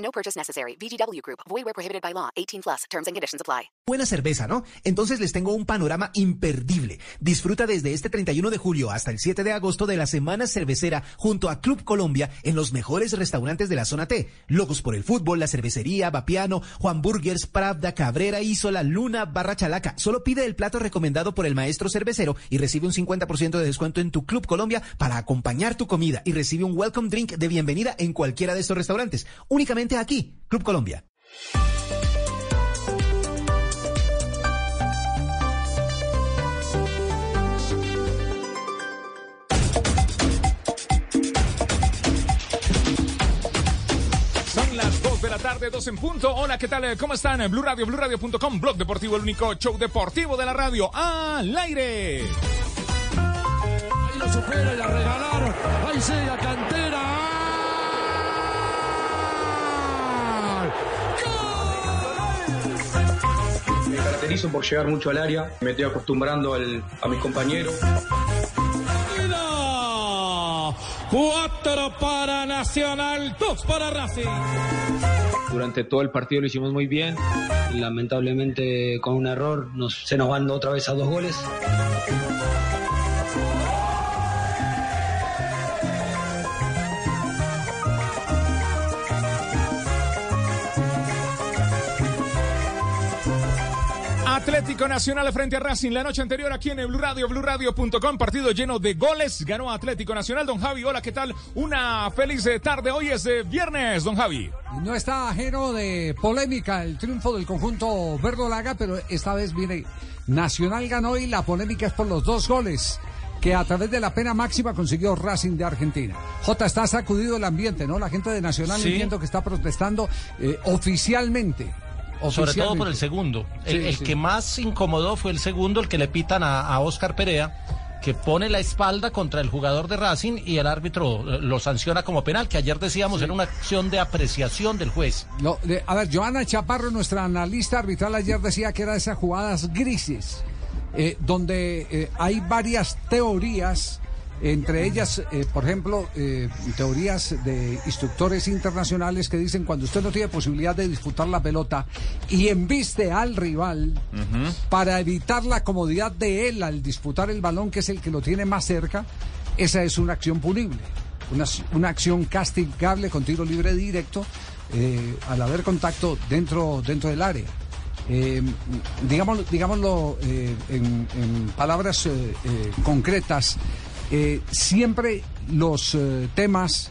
No purchase necessary. VGW Group. Void where prohibited by law. 18 plus. Terms and conditions apply. Buena cerveza, ¿no? Entonces les tengo un panorama imperdible. Disfruta desde este 31 de julio hasta el 7 de agosto de la Semana Cervecera junto a Club Colombia en los mejores restaurantes de la zona T. Locos por el fútbol, la cervecería, Vapiano, Juan Burgers, Pravda, Cabrera, Isola, Luna, Barra Chalaca. Solo pide el plato recomendado por el maestro cervecero y recibe un 50% de descuento en tu Club Colombia para acompañar tu comida y recibe un welcome drink de bienvenida en cualquiera de estos restaurantes. Únicamente aquí, Club Colombia. Son las 2 de la tarde, 2 en punto. Hola, ¿qué tal? ¿Cómo están? Blue Radio, BlueRadio.com, Blog Deportivo, el único show deportivo de la radio. ¡Al aire! Ahí lo supera y la regalaron. Ahí sigue la cantera. Caracterizo por llegar mucho al área, me estoy acostumbrando al- a mis compañeros. Cuatro para Nacional, dos para Racing. Durante todo el partido lo hicimos muy bien. Lamentablemente con un error nos- se nos van otra vez a dos goles. Atlético Nacional frente a Racing la noche anterior aquí en el Blue Radio, BlueRadio.com, partido lleno de goles, ganó Atlético Nacional. Don Javi, hola, ¿qué tal? Una feliz eh, tarde, hoy es eh, viernes, don Javi. No está ajeno de polémica el triunfo del conjunto verdolaga, pero esta vez viene Nacional ganó y la polémica es por los dos goles que a través de la pena máxima consiguió Racing de Argentina. J, está sacudido el ambiente, ¿no? La gente de Nacional Sí. entiendo que está protestando eh, oficialmente. Sobre todo por el segundo. El, Sí, el sí. que más incomodó fue el segundo, el que le pitan a, a Oscar Perea, que pone la espalda contra el jugador de Racing y el árbitro lo sanciona como penal, que ayer decíamos era una acción de apreciación del juez. No, de- a ver, Joana Chaparro, nuestra analista arbitral, ayer decía que era de esas jugadas grises, eh, donde eh, hay varias teorías, entre ellas, eh, por ejemplo, eh, teorías de instructores internacionales que dicen cuando usted no tiene posibilidad de disputar la pelota y embiste al rival para evitar la comodidad de él al disputar el balón, que es el que lo tiene más cerca, esa es una acción punible una, una acción castigable con tiro libre directo eh, al haber contacto dentro, dentro del área. Eh, digámoslo digámoslo eh, en, en palabras eh, concretas, eh, siempre los eh, temas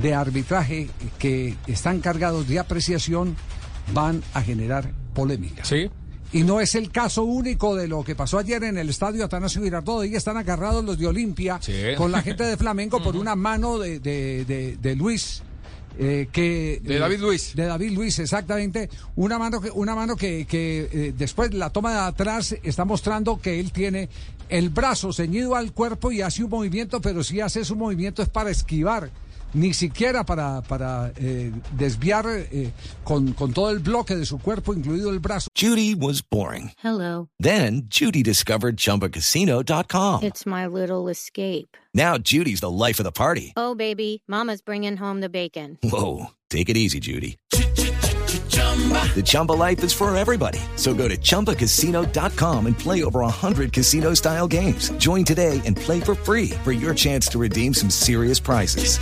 de arbitraje que están cargados de apreciación van a generar polémica. Sí. Y no es el caso único de lo que pasó ayer en el estadio Atanasio Girardot. Ahí están agarrados los de Olimpia Sí. con la gente de Flamengo por una mano de, de- de- de Luis. Eh, que De eh, David Luis. de David Luis exactamente una mano que una mano que, que, eh, después la toma de atrás está mostrando que él tiene el brazo ceñido al cuerpo y hace un movimiento pero si hace su movimiento es para esquivar ni siquiera para, para eh, desviar eh, con, con todo el bloque de su cuerpo, incluido el brazo. Judy was boring. Hello. Then Judy discovered ChumbaCasino.com. It's my little escape. Now Judy's the life of the party. Oh, baby, Mama's bringing home the bacon. Whoa, take it easy, Judy. The Chumba life is for everybody. So go to ChumbaCasino.com and play over 100 casino-style games. Join today and play for free for your chance to redeem some serious prizes.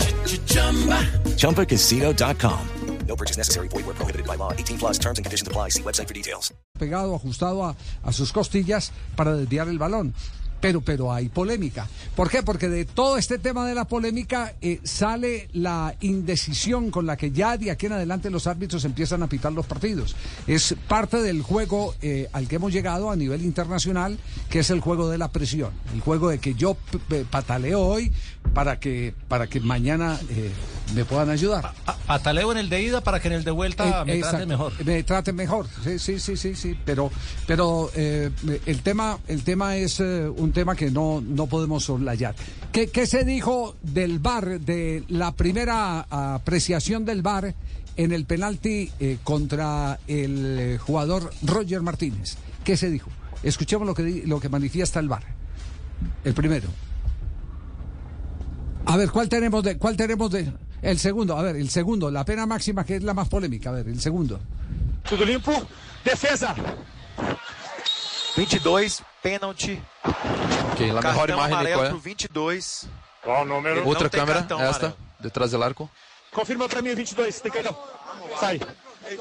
ChumbaCasino.com. No purchase necessary. Void where prohibited by law. 18 plus terms and conditions apply. See website for details. pegado, ajustado a, a sus costillas para desviar el balón. Pero, pero hay polémica. ¿Por qué? Porque de todo este tema de la polémica eh, sale la indecisión con la que ya de aquí en adelante los árbitros empiezan a pitar los partidos. Es parte del juego eh, al que hemos llegado a nivel internacional, que es el juego de la presión. El juego de que yo p- pataleo hoy para que, para que mañana eh, me puedan ayudar. Pataleo en el de ida para que en el de vuelta Eh, me exacto, traten mejor. Me traten mejor, sí, sí, sí, sí, sí. Pero, pero eh, el tema, el tema es eh, un tema que no, no podemos soslayar. ¿Qué, ¿Qué se dijo del VAR, de la primera apreciación del VAR en el penalti eh, contra el jugador Roger Martínez? ¿Qué se dijo? Escuchemos lo que, lo que manifiesta el VAR. El primero. A ver, ¿cuál tenemos de, cuál tenemos de? El segundo, a ver, el segundo, la pena máxima que es la más polémica, a ver, el segundo. Tudo limpo. Defesa. 22, pênalti. Ok, la mejor Cartão imagen de amarelo qual pro 22. Qual o número? Outra câmera, esta, amarelo. detrás del arco. Confirma pra mim 22. Tem cartão. Sai.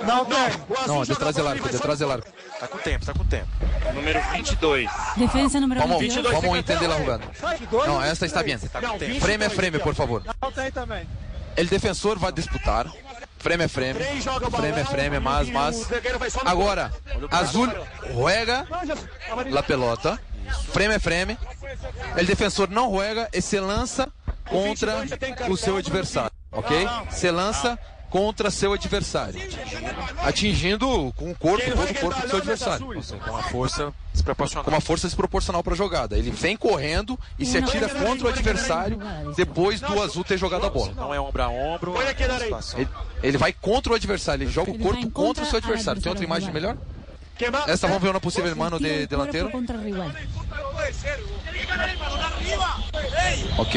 Não, não. O azul Não, joga detrás a del bola arco, e vai detrás del arco. Tá com tempo, tá com tempo. Número 22. Defensa número Vamos, 22. vamos entender la jugada. No, esta está bien. Não, 22 Frame a frame, por favor. Não tem também. El defensor vai disputar. Frame a frame. Três joga bola. Frame a frame, mas, E o mas. zagueiro vai só no Agora, azul juega Não, já- amarelo. la pelota. Frame a frame. El defensor não juega e se lança contra o seu adversário. Ok? Se lança contra seu adversário. Atingindo com o corpo, todo o corpo do seu adversário. Com uma força desproporcional. Com uma força desproporcional para a jogada. Ele vem correndo e se atira contra o adversário depois do azul ter jogado a bola. Não é ombro a ombro. Situação. Ele, ele vai contra o adversário, ele joga o corpo contra o seu adversário. Tem outra imagem melhor? Queimar. Esta vamos ver uma possível mano Tira de el cuerpo delantero. contra el rival. Ok.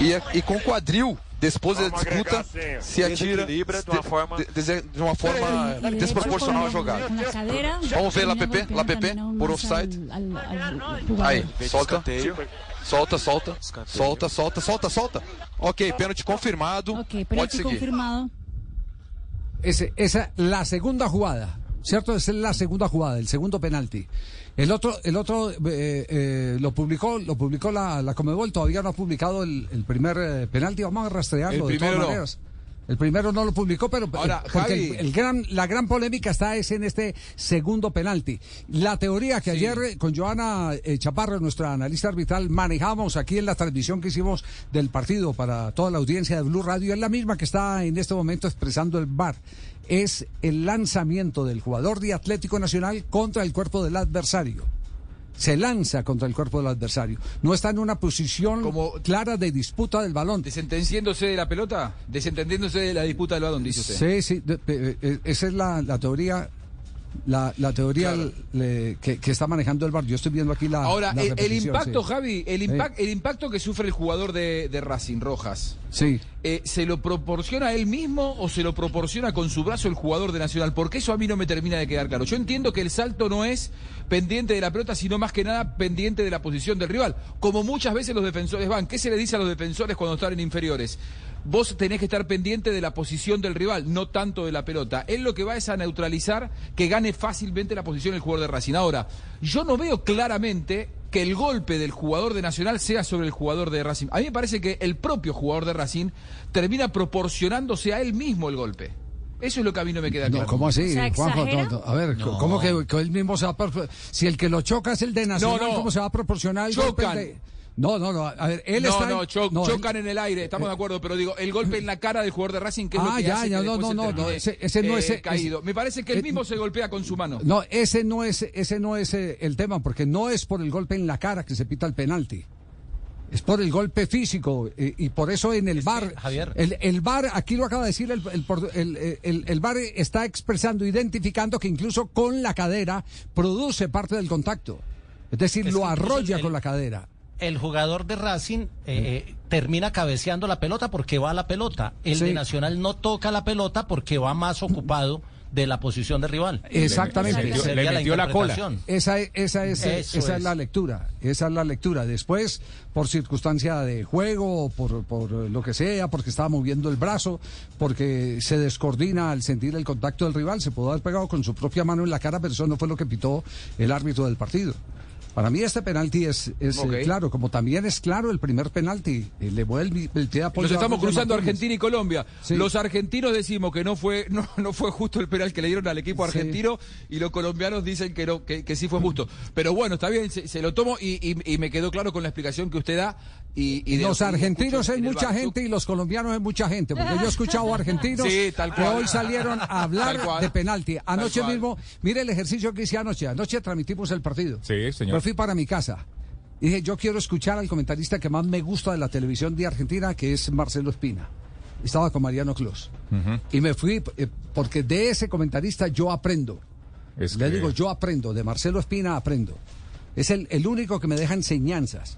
E, e com o quadril, depois da Vamos disputa, agregar, sim. se atira Desequilibra de uma forma- de, de- de uma forma Y derecho desproporcional à con- jogada. Con la cadera. Vamos ver la termina PP, la PP, golpeando por más offside. al- al- al jugador. Aí, Vem de solta, escanteio. solta, solta, Escanteio. solta, solta, solta, solta. Ok, pênalti confirmado. Ok, Pode penalti seguir. confirmado. Ese, esa la segunda jugada, ¿cierto? Esa es la segunda jugada, el segundo penalti. El otro, el otro eh, eh, lo publicó, lo publicó la, la Comebol, todavía no ha publicado el, el primer eh, penalti, vamos a rastrearlo de todas no. maneras. El primero no lo publicó, pero Ahora, eh, porque Javi. el, el gran, la gran polémica está es en este segundo penalti. La teoría que ayer con Joana eh, Chaparro, nuestra analista arbitral, manejamos aquí en la transmisión que hicimos del partido para toda la audiencia de Blue Radio es la misma que está en este momento expresando el VAR. Es el lanzamiento del jugador de Atlético Nacional contra el cuerpo del adversario. Se lanza contra el cuerpo del adversario. No está en una posición clara de disputa del balón. ¿Desentendiéndose de la pelota? ¿Desentendiéndose de la disputa del balón, dice usted? Sí, sí, eh, eh, esa es la, la teoría. La, la teoría le- que, que está manejando el bar. Yo estoy viendo aquí la. Ahora, la el, impacto, sí. Javi, el, el impacto que sufre el jugador de, de Racing Rojas, Sí. eh, ¿se lo proporciona él mismo o se lo proporciona con su brazo el jugador de Nacional? Porque eso a mí no me termina de quedar claro. Yo entiendo que el salto no es pendiente de la pelota, sino más que nada pendiente de la posición del rival. Como muchas veces los defensores van. ¿Qué se le dice a los defensores cuando están en inferiores? Vos tenés que estar pendiente de la posición del rival, no tanto de la pelota. Él lo que va es a neutralizar que gane fácilmente la posición el jugador de Racing. Ahora, yo no veo claramente que el golpe del jugador de Nacional sea sobre el jugador de Racing. A mí me parece que el propio jugador de Racing termina proporcionándose a él mismo el golpe. Eso es lo que a mí no me queda claro. No, ¿Cómo así, Juanjo? ¿exagera? No, no, a ver, No. ¿cómo que, que él mismo se va a... Si el que lo choca es el de Nacional, No, no. ¿cómo se va a proporcionar el golpe Chocan. de- No, no, no. A ver, él no, está... no, cho- no, él- chocan en el aire, estamos de acuerdo, pero digo, el golpe en la cara del jugador de Racing, que es lo Ah, que ya, hace ya, que no, no, se no, ese- ese no eh, es- ese- caído. Me parece que él eh, mismo se golpea con su mano. No, ese no es, ese no es eh, el tema, porque no es por el golpe en la cara que se pita el penalti. Es por el golpe físico eh, y por eso en el bar, Javier. el, el bar, aquí lo acaba de decir, el, el, por- el, el, el VAR está expresando, identificando que incluso con la cadera produce parte del contacto. Es decir, Es lo arrolla el- con la cadera. El jugador de Racing eh, eh, termina cabeceando la pelota porque va a la pelota. El Sí. de Nacional no toca la pelota porque va más ocupado de la posición del rival. Exactamente. Esa sería interpretación. Esa, es- esa, es, Eso esa es. es. la lectura. Esa es la lectura. Después, por circunstancia de juego, por, por lo que sea, porque estaba moviendo el brazo, porque se descoordina al sentir el contacto del rival, se pudo haber pegado con su propia mano en la cara, pero eso no fue lo que pitó el árbitro del partido. Para mí este penalti es, es eh, claro, como también es claro el primer penalti. Eh, Le voy el, el apoyo Nos estamos cruzando. Argentina y Colombia. Sí. Los argentinos decimos que no fue no, no fue justo el penal que le dieron al equipo Sí. argentino y los colombianos dicen que no que, que sí fue justo. Pero bueno, está bien, se, se lo tomo y, y- y me quedó claro con la explicación que usted da. Y, y de- los argentinos es mucha bar. gente y los colombianos es mucha gente, porque yo he escuchado argentinos Sí, tal que hoy salieron a hablar de penalti. Anoche mismo, mire el ejercicio que hice anoche. Anoche transmitimos el partido. Sí, señor. Fui para mi casa. Y dije, yo quiero escuchar al comentarista que más me gusta de la televisión de Argentina, que es Marcelo Espina. Estaba con Mariano Clos. Y me fui eh, porque de ese comentarista yo aprendo. Es Le que- digo, yo aprendo, de Marcelo Espina aprendo. Es el, el único que me deja enseñanzas,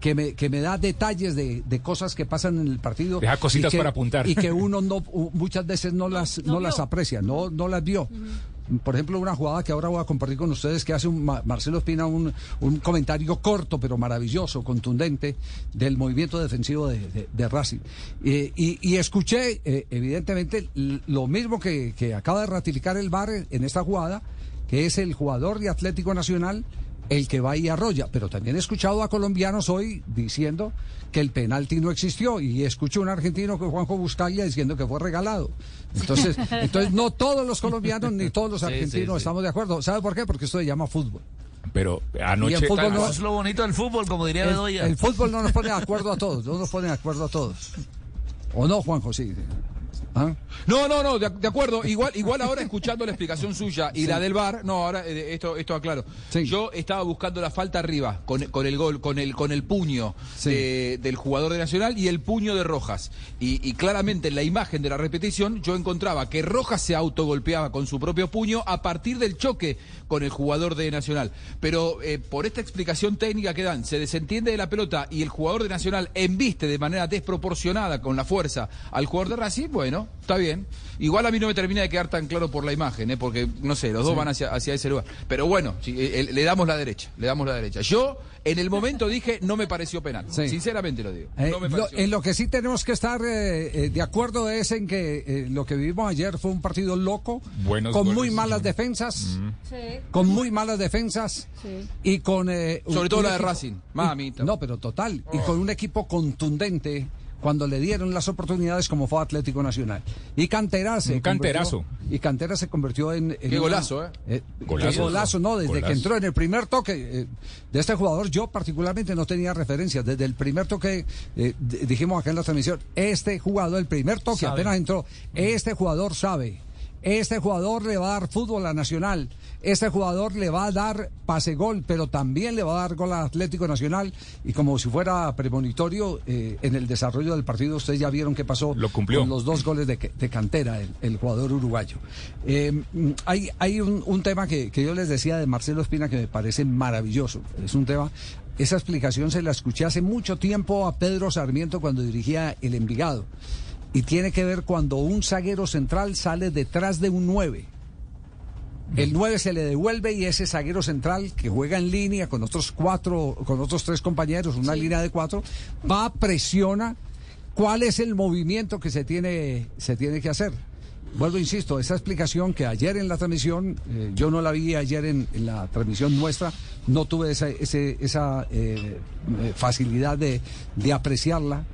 que me, que me da detalles de, de cosas que pasan en el partido. Deja cositas y que- para apuntar. Y que uno no muchas veces no las, no, las aprecia, no, no las vio. Por ejemplo, una jugada que ahora voy a compartir con ustedes que hace un Ma- Marcelo Espina un, un comentario corto pero maravilloso, contundente del movimiento defensivo de, Racing. Eh, y, escuché, eh, evidentemente, lo mismo que, que acaba de ratificar el VAR en esta jugada, que es el jugador de Atlético Nacional el que va y arrolla. Pero también he escuchado a colombianos hoy diciendo que el penalti no existió y escuché a un argentino que Juanjo Buscaglia diciendo que fue regalado. Entonces, entonces no todos los colombianos ni todos los Sí, sí, argentinos sí. estamos de acuerdo. ¿Sabe por qué? Porque esto se llama fútbol. Pero Y anoche. el fútbol no- es lo bonito del fútbol, como diría El, Bedoya. el fútbol no nos pone de acuerdo a todos, no nos pone de acuerdo a todos. ¿O no, Juanjo? Sí. ¿Ah? No, no, no, de, de acuerdo. Igual, igual ahora escuchando la explicación suya y Sí. la del bar, no, ahora eh, esto, esto aclaro. Yo estaba buscando la falta arriba con, con el gol, con el, con el puño de- del jugador de Nacional y el puño de Rojas. Y, y claramente en la imagen de la repetición yo encontraba que Rojas se autogolpeaba con su propio puño a partir del choque con el jugador de Nacional. Pero eh, por esta explicación técnica que dan, se desentiende de la pelota y el jugador de Nacional embiste de manera desproporcionada con la fuerza al jugador de Racing, bueno, está bien. Igual a mí no me termina de quedar tan claro por la imagen, ¿eh? porque no sé, los dos Sí. van hacia, hacia ese lugar. Pero bueno, sí, eh, eh, le damos la derecha, le damos la derecha. Yo en el momento dije, no me pareció penal. Sí. Sinceramente lo digo. Eh, no me lo- pareció. en lo que sí tenemos que estar eh, eh, de acuerdo es en que eh, lo que vivimos ayer fue un partido loco, Buenos con goles, muy sí, malas defensas, con muy malas defensas y con... eh, un- Sobre todo un la de Racing, mamita. No, pero total, y con un equipo contundente cuando le dieron las oportunidades como fue Atlético Nacional. Y Cantera se Un canterazo. convirtió- y Cantera se convirtió en... en Qué una- golazo, ¿eh? qué Golazo. golazo, no, desde Golazo. que entró en el primer toque eh, de este jugador, yo particularmente no tenía referencias. Desde el primer toque, eh, dijimos acá en la transmisión, este jugador, el primer toque, Sabe. apenas entró, este jugador sabe. Este jugador le va a dar fútbol a Nacional. Este jugador le va a dar pase gol, pero también le va a dar gol a Atlético Nacional. Y como si fuera premonitorio, eh, en el desarrollo del partido, ustedes ya vieron qué pasó Lo cumplió. con los dos goles de, de cantera, el, el jugador uruguayo. Eh, hay hay un, un tema que, que yo les decía de Marcelo Espina que me parece maravilloso. Es un tema, esa explicación se la escuché hace mucho tiempo a Pedro Sarmiento cuando dirigía el Envigado. Y tiene que ver cuando un zaguero central sale detrás de un 9. El 9 se le devuelve y ese zaguero central que juega en línea con otros cuatro, con otros tres compañeros, una línea de cuatro, va, presiona. ¿Cuál es el movimiento que se tiene, se tiene que hacer? Vuelvo, insisto, esa explicación que ayer en la transmisión, eh, yo no la vi ayer en, en la transmisión nuestra, no tuve esa, ese- esa eh, eh, facilidad de, de apreciarla,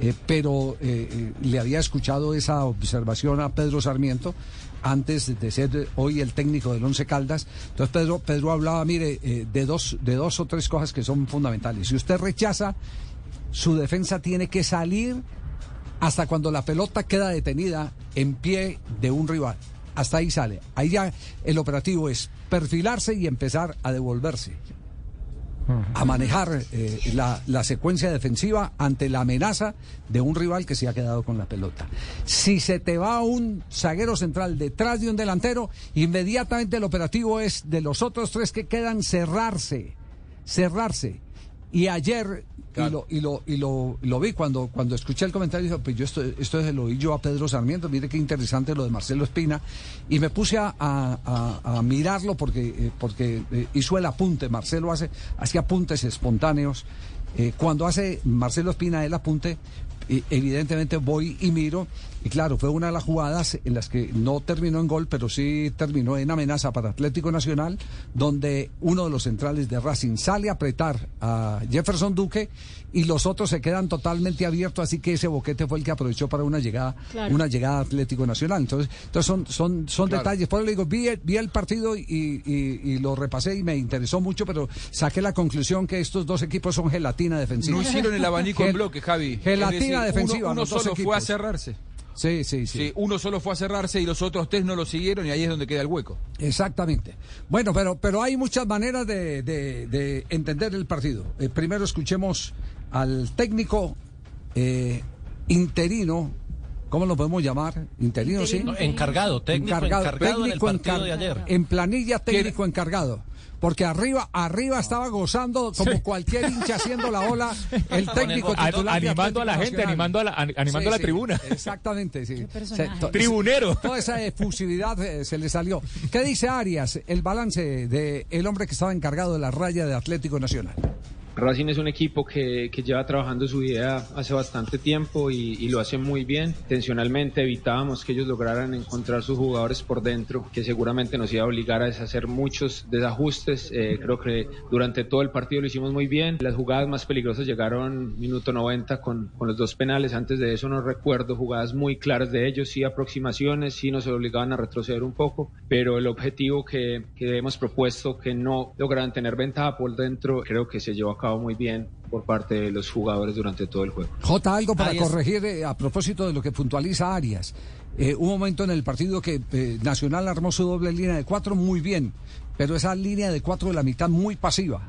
eh, pero eh, eh, le había escuchado esa observación a Pedro Sarmiento antes de ser hoy el técnico del Once Caldas. Entonces Pedro, Pedro hablaba, mire, eh, de, dos, de dos o tres cosas que son fundamentales. Si usted rechaza, su defensa tiene que salir hasta cuando la pelota queda detenida en pie de un rival. Hasta ahí sale. Ahí ya el operativo es perfilarse y empezar a devolverse a manejar eh, la, la secuencia defensiva ante la amenaza de un rival que se ha quedado con la pelota. Si se te va un zaguero central detrás de un delantero, inmediatamente el operativo es de los otros tres que quedan cerrarse, cerrarse. Y ayer, y, lo, y, lo, y lo, lo vi cuando, cuando escuché el comentario, dije, pues yo esto, esto se lo oí yo a Pedro Sarmiento, mire qué interesante lo de Marcelo Espina, y me puse a, a- a- a mirarlo porque, eh, porque eh, hizo el apunte, Marcelo hace, hace apuntes espontáneos, Eh, cuando hace Marcelo Espina el apunte, evidentemente voy y miro, Y claro, fue una de las jugadas en las que no terminó en gol, pero sí terminó en amenaza para Atlético Nacional, donde uno de los centrales de Racing sale a apretar a Jefferson Duque y los otros se quedan totalmente abiertos, así que ese boquete fue el que aprovechó para una llegada, Claro. una llegada a Atlético Nacional. Entonces, entonces son, son, son Claro. detalles. Por eso le digo, vi, el- vi el partido y, y- y lo repasé y me interesó mucho, pero saqué la conclusión que estos dos equipos son gelatina defensiva. No hicieron el abanico en bloque, Javi. Gelatina decir, defensiva. Uno, solo fue a equipos. cerrarse. Sí, sí, sí. Sí, uno solo fue a cerrarse y los otros tres no lo siguieron y ahí es donde queda el hueco. Exactamente. Bueno, pero, pero hay muchas maneras de, de- de entender el partido. Eh, primero escuchemos al técnico eh, interino, ¿cómo lo podemos llamar? Interino, sí. No, encargado, técnico encargado en el partido de ayer. En planilla técnico encargado. Porque arriba, arriba estaba gozando como cualquier hincha haciendo la ola el técnico titular animando a la gente, Nacional. animando a la- an- animando a la tribuna. Exactamente, sí. to- Tribunero. Toda esa efusividad eh, se le salió. ¿Qué dice Arias, el balance de el hombre que estaba encargado de la raya de Atlético Nacional? Racing es un equipo que, que lleva trabajando su idea hace bastante tiempo y, y lo hace muy bien. Intencionalmente evitábamos que ellos lograran encontrar sus jugadores por dentro, que seguramente nos iba a obligar a deshacer muchos desajustes. Eh, creo que durante todo el partido lo hicimos muy bien. Las jugadas más peligrosas llegaron minuto 90 con, con los dos penales. Antes de eso no recuerdo jugadas muy claras de ellos, sí aproximaciones, sí nos obligaban a retroceder un poco, pero el objetivo que, que hemos propuesto, que no lograran tener ventaja por dentro, creo que se llevó a cabo muy bien por parte de los jugadores durante todo el juego. J, algo para corregir eh, a propósito de lo que puntualiza Arias. Eh, un momento en el partido que eh, Nacional armó su doble línea de cuatro muy bien, pero esa línea de cuatro de la mitad muy pasiva,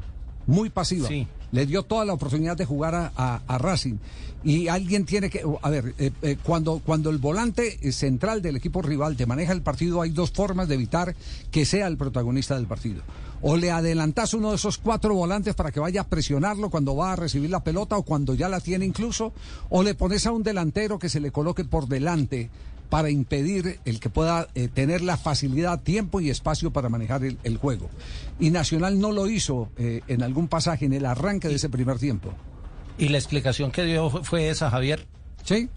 muy pasiva. Sí. Le dio toda la oportunidad de jugar a, a- a Racing. Y alguien tiene que, a ver, eh, eh, cuando, cuando el volante central del equipo rival te maneja el partido, hay dos formas de evitar que sea el protagonista del partido. O le adelantas uno de esos cuatro volantes para que vaya a presionarlo cuando va a recibir la pelota o cuando ya la tiene incluso, o le pones a un delantero que se le coloque por delante para impedir el que pueda eh, tener la facilidad, tiempo y espacio para manejar el, el juego. Y Nacional no lo hizo eh, en algún pasaje en el arranque de ese primer tiempo. Y la explicación que dio fue, fue esa, Javier. Sí.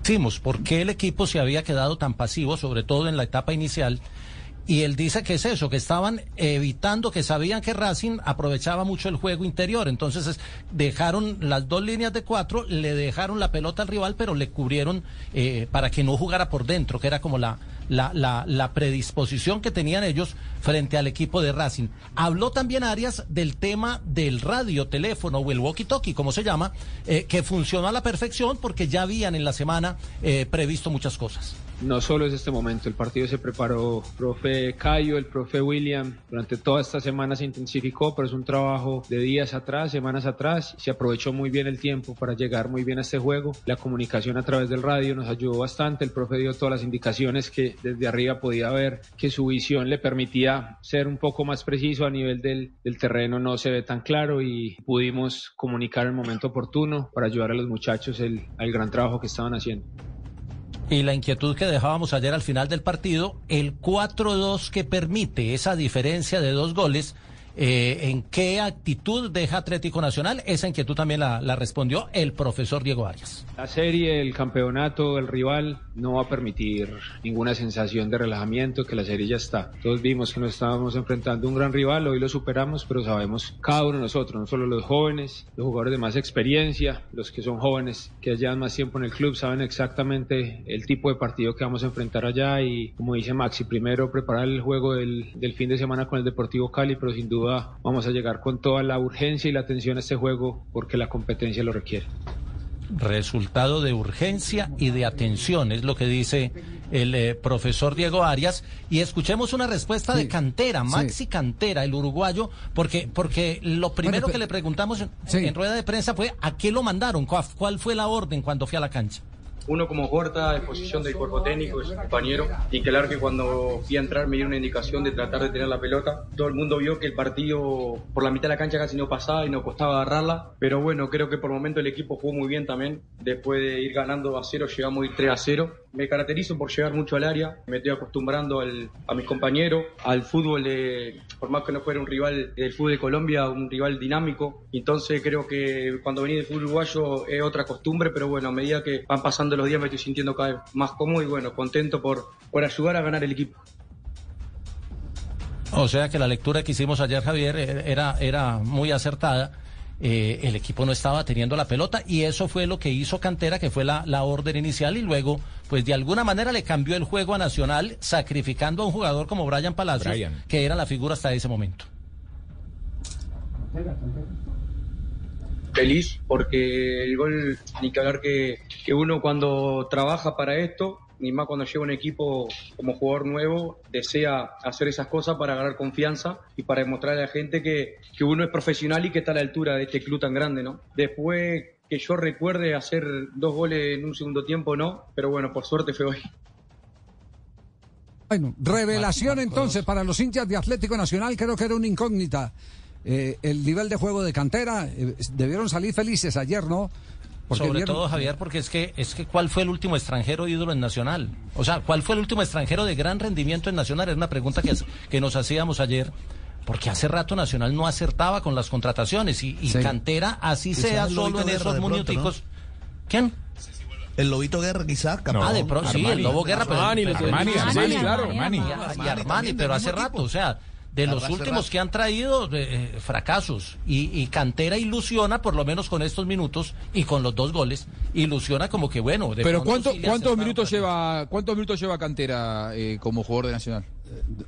Decimos, ¿por qué el equipo se había quedado tan pasivo, sobre todo en la etapa inicial? Y él dice que es eso, que estaban evitando, que sabían que Racing aprovechaba mucho el juego interior. Entonces es- dejaron las dos líneas de cuatro, le dejaron la pelota al rival, pero le cubrieron eh, para que no jugara por dentro, que era como la, la, la, la predisposición que tenían ellos frente al equipo de Racing. Habló también Arias del tema del radio, teléfono o el walkie-talkie, como se llama, eh, que funcionó a la perfección porque ya habían en la semana eh, previsto muchas cosas. No solo es este momento, el partido se preparó, profe Cayo, el profe William, durante toda esta semana se intensificó, pero es un trabajo de días atrás, semanas atrás, se aprovechó muy bien el tiempo para llegar muy bien a este juego, la comunicación a través del radio nos ayudó bastante, el profe dio todas las indicaciones que desde arriba podía ver que su visión le permitía ser un poco más preciso a nivel del, del terreno, no se ve tan claro y pudimos comunicar el momento oportuno para ayudar a los muchachos el, al gran trabajo que estaban haciendo. Y la inquietud que dejábamos ayer al final del partido, el 4-2 que permite esa diferencia de dos goles, eh, ¿en qué actitud deja Atlético Nacional? Esa inquietud también la, respondió el profesor Diego Arias. La serie, el campeonato, el rival no va a permitir ninguna sensación de relajamiento, que la serie ya está. Todos vimos que nos estábamos enfrentando a un gran rival, hoy lo superamos, pero sabemos cada uno de nosotros, no solo los jóvenes, los jugadores de más experiencia, los que son jóvenes, que llevan más tiempo en el club, saben exactamente el tipo de partido que vamos a enfrentar allá y como dice Maxi, primero preparar el juego del fin de semana con el Deportivo Cali, pero sin duda vamos a llegar con toda la urgencia y la atención a este juego porque la competencia lo requiere. Resultado de urgencia y de atención, es lo que dice el eh, profesor Diego Arias. Y escuchemos una respuesta de Cantera, Maxi Cantera, el uruguayo, porque, porque lo primero pero- que le preguntamos en, en rueda de prensa fue ¿a qué lo mandaron? ¿Cuál, cuál fue la orden cuando fue a la cancha? Uno como en posición del cuerpo técnico, de su compañero, y claro que cuando fui a entrar me dio una indicación de tratar de tener la pelota. Todo el mundo vio que el partido por la mitad de la cancha casi no pasaba y nos costaba agarrarla, pero bueno, creo que por el momento el equipo jugó muy bien también. Después de ir ganando a cero, llegamos a ir 3 a 0 Me caracterizo por llegar mucho al área, me estoy acostumbrando al- a mis compañeros, al fútbol, de, por más que no fuera un rival del fútbol de Colombia, un rival dinámico. Entonces creo que cuando venís del fútbol uruguayo es otra costumbre, pero bueno, a medida que van pasando los días me estoy sintiendo cada vez más cómodo y bueno, contento por, por ayudar a ganar el equipo. O sea que la lectura que hicimos ayer, Javier, eh, era, era muy acertada. Eh, el equipo no estaba teniendo la pelota y eso fue lo que hizo Cantera, que fue la, la orden inicial y luego, pues de alguna manera le cambió el juego a Nacional, sacrificando a un jugador como Brian Palacios, Brian. que era la figura hasta ese momento. feliz porque el gol, ni que hablar que, que uno cuando trabaja para esto, ni más cuando lleva un equipo como jugador nuevo, desea hacer esas cosas para ganar confianza y para demostrarle a la gente que, que uno es profesional y que está a la altura de este club tan grande, ¿no? Después que yo recuerde hacer dos goles en un segundo tiempo, no, pero bueno, por suerte fue hoy. Bueno, revelación entonces para los hinchas de Atlético Nacional, creo que era una incógnita. Eh, el nivel de juego de cantera, eh, debieron salir felices ayer, ¿no? Porque Sobre vieron- todo, Javier, porque es que, es que ¿cuál fue el último extranjero ídolo en Nacional? O sea, ¿cuál fue el último extranjero de gran rendimiento en Nacional? Es una pregunta que, que nos hacíamos ayer. Porque hace rato Nacional no acertaba con las contrataciones y, y Sí. Cantera, así sea solo en esos pronto, minuticos. ¿Quién? El Lobito Guerra quizás. ah, de pro, sí, el Lobo Guerra, pero, Armani, pero- Armani, claro, Armani, Armani. y- Armani pero hace rato, o sea, de los últimos rato. que han traído eh, eh, fracasos y, y Cantera ilusiona, por lo menos con estos minutos y con los dos goles, ilusiona como que bueno. de Pero pronto ¿cuánto- sí ¿cuántos minutos lleva cuántos minutos lleva Cantera eh, como jugador de Nacional?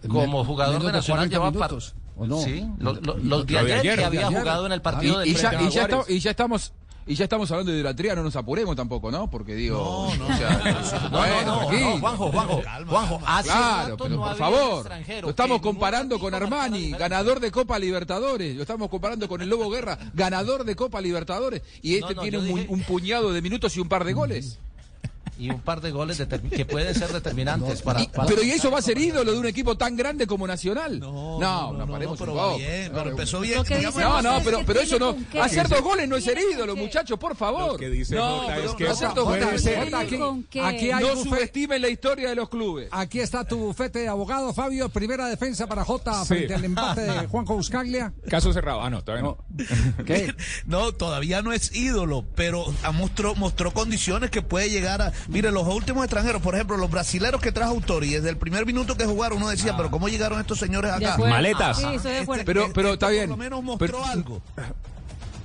Como jugador de Nacional 40 lleva minutos, par- ¿o no? Sí, lo- lo- los de Lo de ayer, ayer, que había ayer. jugado en el partido y, de y ya, y ya Jaguares. está- y ya estamos y ya estamos hablando de idolatría, no nos apuremos tampoco, ¿no? Porque digo, o sea, No, bueno, no, no, no, Juanjo, Juanjo, Juanjo, hace Claro, rato pero no por había favor, extranjero lo estamos comparando con Armani, ganador de Copa Libertadores, lo estamos comparando con el Lobo Guerra, ganador de Copa Libertadores, y este No, no, tiene un, dije- un puñado de minutos y un par de goles. Y un par de goles que pueden ser determinantes para, para- Pero ¿y eso va a ser ídolo de un equipo tan grande como Nacional? No, no, paremos pero va bien, pero empezó bien. Lo que digamos, dice No, no, pero, pero eso no. Hacer dos goles no es ser ídolo, muchachos, por favor. Lo que dice no, Jota pero es que hacer dos goles no Aquí, hay no subestimen la historia de los clubes. Aquí está tu bufete de abogado, Fabio. Primera defensa para Jota Sí. frente al empate de Juanjo Buscaglia. Caso cerrado. Ah, no, todavía no. ¿Qué? No, todavía no es ídolo, pero mostró, mostró condiciones que puede llegar a. Mire, los últimos extranjeros, por ejemplo, los brasileros que trajo Autori, desde el primer minuto que jugaron, uno decía, pero ¿cómo llegaron estos señores acá? Maletas. Sí, estoy de acuerdo. Este- Pero- pero está bien. Por lo menos mostró Pero- algo.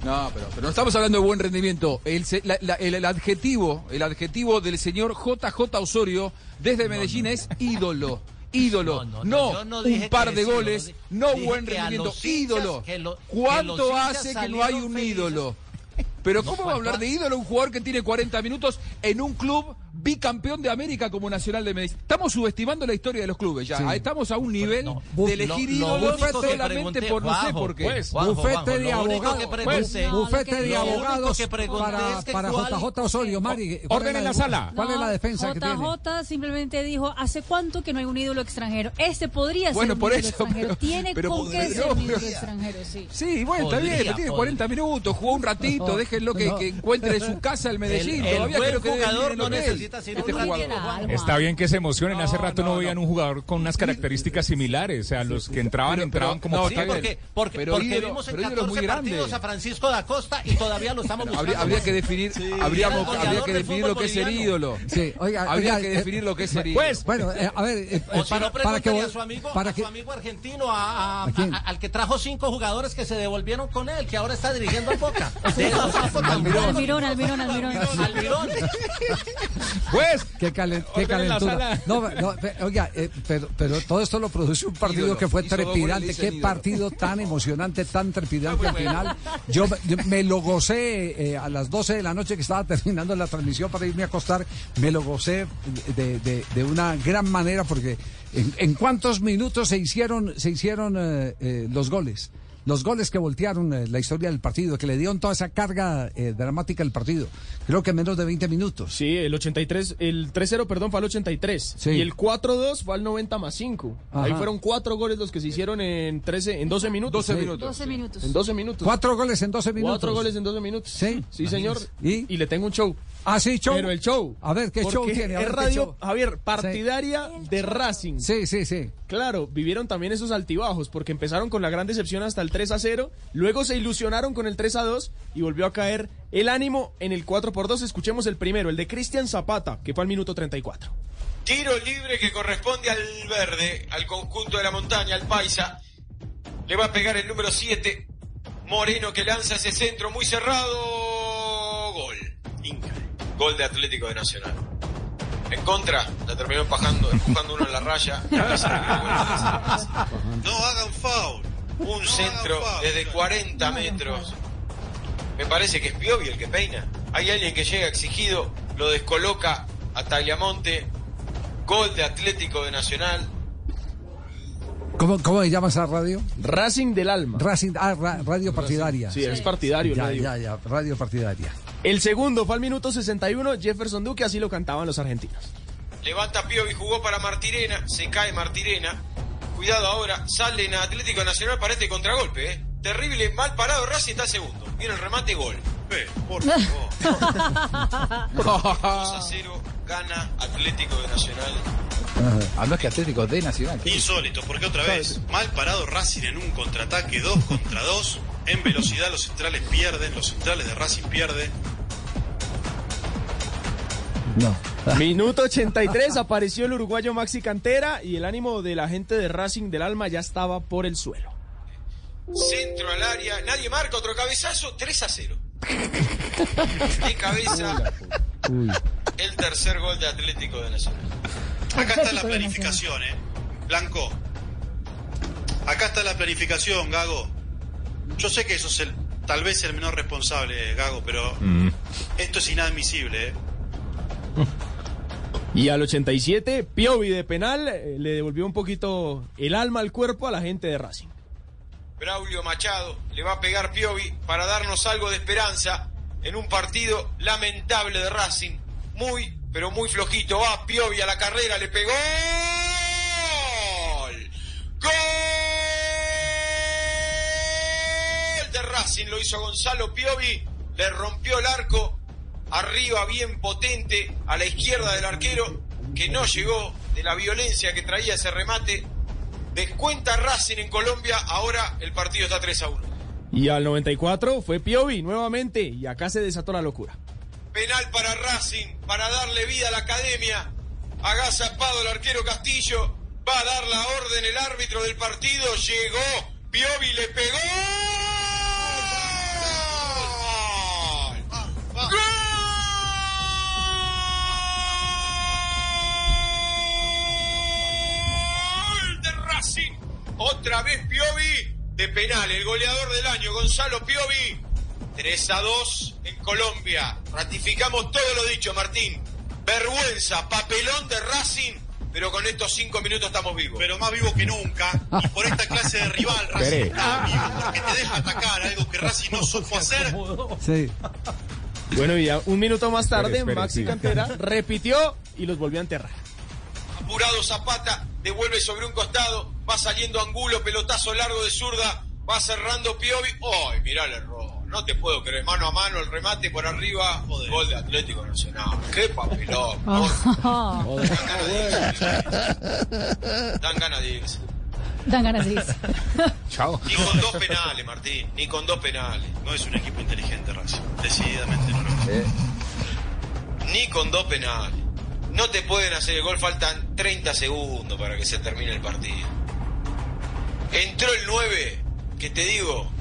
No, pero, pero no estamos hablando de buen rendimiento. El, se- la- la- el, el adjetivo, el adjetivo del señor JJ Osorio desde Medellín es ídolo. Ídolo, no, un par de goles, no buen rendimiento, ídolo. que lo- que ¿Cuánto hace que no hay un felices? ídolo? Pero ¿cómo va a ¿cuánto hablar de ídolo un jugador que tiene 40 minutos en un club bicampeón de América como Nacional de Medellín? Estamos subestimando la historia de los clubes ya. Sí. Estamos a un nivel Bu- de elegir ídolos que solamente pregunté, por no sé por qué. pues, bufete de abogados. pregunté- bufete de abogados que para, es que para cuál- JJ Osorio. Mari, ¿cuál Orden en la sala. ¿Cuál es la defensa que tiene? JJ simplemente dijo, ¿hace cuánto que no hay un ídolo extranjero? Este podría Bueno, ser un por ídolo eso, extranjero. pero- Tiene pero con qué ser un ídolo extranjero, sí. Sí, bueno, está bien, tiene podría. 40 minutos, jugó un ratito, No, déjenlo que, no. encuentre su casa el Medellín. El- el Todavía buen creo que en no hotel, este jugador. Está bien que se emocionen. Hace rato no, no, veían un jugador con unas características similares. O sea, los que entraban, Pero- entraban como no, Sí, porque, porque, Pero porque ídolo- vimos en pero ídolo es 14 muy grande. partidos a Francisco da Costa y todavía lo estamos buscando. Habría, habría que definir, habríamos- el habría que definir lo que es ser ídolo. Sí, oiga, Habría oiga, que eh, definir lo que es ser ídolo. Pues, Bueno, eh, a ver, eh, O si para, no, para que a su amigo, para a que su amigo argentino, a- a- ¿A a- al que trajo cinco jugadores que se devolvieron con él, que ahora está dirigiendo al Boca. Almirón, Almirón, Almirón. Almirón. Pues, Qué, calen- calentura. No, no, oiga, eh, pero, pero todo esto lo produce un partido Ídolo. que fue trepidante. Qué ídolo. partido tan emocionante, tan trepidante al final. Yo me- yo me lo gocé eh, a las 12 de la noche que estaba terminando la transmisión para irme a acostar. Me lo gocé de, de- de una gran manera porque en, en cuántos minutos se hicieron, se hicieron eh, eh, los goles. Los goles que voltearon eh, la historia del partido, que le dieron toda esa carga eh, dramática al partido. Creo que en menos de 20 minutos. Sí, el 83, el 3-0, perdón, fue al 83. Sí. Y el 4-2 fue al 90 más 5. Ahí Ajá. fueron cuatro goles los que se hicieron en 13, en 12 minutos. 12 Sí. minutos. 12 minutos. En 12 minutos. Cuatro goles en 12 minutos. Cuatro goles en 12 minutos. Sí. Sí, señor. ¿Y? Y le tengo un show. Ah, sí, show. Pero el show. A ver, ¿qué Porque show tiene? A es ver, ¿qué radio, show? Javier, partidaria de Racing. Sí, sí, sí. Claro, vivieron también esos altibajos, porque empezaron con la gran decepción hasta el 3 a 0, luego se ilusionaron con el 3 a 2 y volvió a caer el ánimo en el 4 por 2. Escuchemos el primero, el de Cristian Zapata, que fue al minuto 34. Tiro libre que corresponde al verde, al conjunto de la montaña, al paisa. Le va a pegar el número 7. Moreno que lanza ese centro muy cerrado. Gol. Inca. Gol de Atlético de Nacional. En contra, la terminó empujando, empujando uno en la raya. No hagan foul. Un centro desde 40 metros. Me parece que es Piovi el que peina. Hay alguien que llega exigido, lo descoloca a Tagliamonte. Gol de Atlético de Nacional. ¿Cómo, ¿Cómo se llama esa radio? Racing del Alma. Racing, ah, ra- radio partidaria. Sí, es partidario Ya, radio. ya, ya, radio partidaria. El segundo fue al minuto 61, Jefferson Duque, así lo cantaban los argentinos. Levanta Piovi, jugó para Martirena, se cae Martirena. Cuidado ahora, salen a Atlético Nacional para este contragolpe, ¿eh? Terrible, mal parado, Racing está segundo. Viene el remate, gol. Eh, por favor. 2 a 0, gana Atlético de Nacional. Ah, no es que Atlético de Nacional. Insólito, porque otra vez, mal parado Racing en un contraataque 2 contra 2. En velocidad los centrales pierden, los centrales de Racing pierden. No. Minuto 83, apareció el uruguayo Maxi Cantera y el ánimo de la gente de Racing del Alma ya estaba por el suelo. Centro al área, nadie marca otro cabezazo, 3 a 0. De cabeza, el tercer gol de Atlético de Nacional. Acá está la planificación, ¿eh? Blanco. Acá está la planificación, Gago. Yo sé que eso es el, tal vez el menor responsable, Gago, pero esto es inadmisible, ¿eh? Y al 87, Piovi de penal eh, le devolvió un poquito el alma al cuerpo a la gente de Racing. Braulio Machado le va a pegar Piovi para darnos algo de esperanza en un partido lamentable de Racing. Muy, pero muy flojito. Va Piovi a la carrera, le pegó. ¡Gol! ¡Gol de Racing! Lo hizo Gonzalo Piovi. Le rompió el arco. Arriba, bien potente, a la izquierda del arquero, que no llegó de la violencia que traía ese remate. Descuenta Racing en Colombia, ahora el partido está 3 a 1. Y al 94 fue Piovi nuevamente y acá se desató la locura. Penal para Racing, para darle vida a la academia. Agazapado el arquero Castillo, va a dar la orden el árbitro del partido, llegó, Piovi le pegó. Otra vez Piovi de penal, el goleador del año, Gonzalo Piovi. 3 a 2 en Colombia. Ratificamos todo lo dicho, Martín. Vergüenza, papelón de Racing, pero con estos cinco minutos estamos vivos. Pero más vivo que nunca. Y por esta clase de rival, Racing está vivo porque te deja atacar algo que Racing no supo hacer. Sí. Bueno, y ya un minuto más tarde, Espere, espere, Maxi sí. Cantera repitió y los volvió a enterrar. Apurado Zapata, devuelve sobre un costado, va saliendo Angulo, pelotazo largo de zurda, va cerrando Piovi. ¡Ay, mirá el error! No te puedo creer, mano a mano, el remate por arriba, gol de Atlético Nacional. ¡Qué papelón! Dan ganas de irse. Dan ganas de irse. Chao. Ni con dos penales, Martín, ni con dos penales. No es un equipo inteligente, Racing. Decididamente no lo es. Ni con dos penales. No te pueden hacer el gol, faltan 30 segundos para que se termine el partido. Entró el 9, que te digo,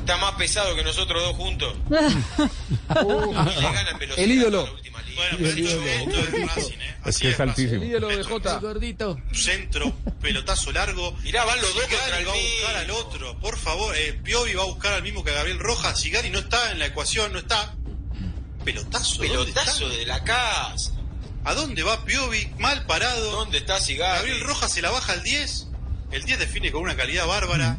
está más pesado que nosotros dos juntos. Y le gana en velocidad El ídolo. la última. Bueno, pero esto, esto es Racing, ¿eh? Es que es altísimo. ídolo de Jota. Gordito. Un centro, pelotazo largo. Mirá, van los dos contra el va a buscar al otro. Por favor, eh, Piovi va a buscar al mismo que a Gabriel Rojas. Sigari no está en la ecuación, no está. Pelotazo. ¿dónde Pelotazo de la casa. ¿A dónde va Piovi? Mal parado. ¿Dónde está Sigari? Gabriel Rojas se la baja al 10. El 10 define con una calidad bárbara.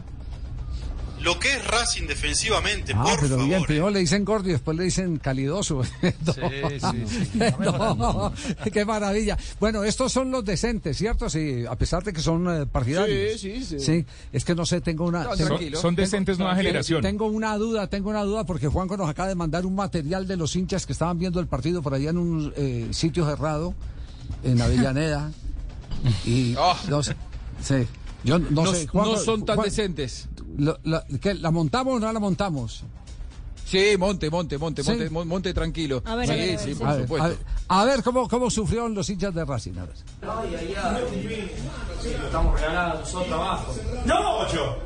lo que es Racing defensivamente, Ah, por pero favor. bien, primero le dicen gordo y después le dicen calidoso. No, sí, sí, no, qué maravilla. Bueno, estos son los decentes, ¿cierto? Sí, a pesar de que son eh, partidarios. Sí, sí, sí. Sí, es que no sé, tengo una... No, tengo-. Son decentes nueva tengo- generación. Tengo una duda, tengo una duda porque Juanco nos acaba de mandar un material de los hinchas que estaban viendo el partido por allá en un eh, sitio cerrado, en Avellaneda. Y no sé, sí. Yo no, No- sé, no son tan decentes. la, ¿qué, ¿La montamos o no la montamos? Sí, monte, monte, monte, Sí. monte, mon- monte tranquilo. A ver, sí, a ver, a ver, sí, sí. por A ver, supuesto. a ver, a ver cómo, cómo sufrieron los hinchas de Racing. A ver. Lo estamos regalando, nosotros trabajo. ¡No, Cocho!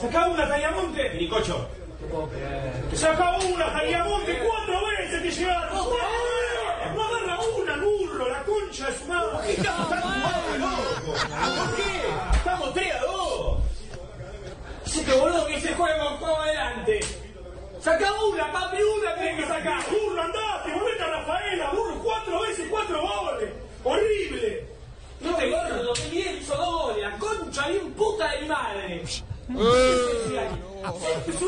¡Sacá una Tallamonte! Ni Cocho. ¡Sacá una Tallamonte! ¡Cuatro veces te llevaron! ¡No agarra una, burro! ¡La concha de su madre! ¿Por qué qué? ¡Estamos 3 a 2! Ese boludo que se juega con todo adelante. ¡Saca una, papi! ¡Una tenés que sacar! ¡Burro, andate! ¡Volvete a Rafaela! ¡Burro, cuatro veces, cuatro goles! ¡Horrible! No te gordo, que bien hizo goles, la concha bien puta de mi madre. ¡Es un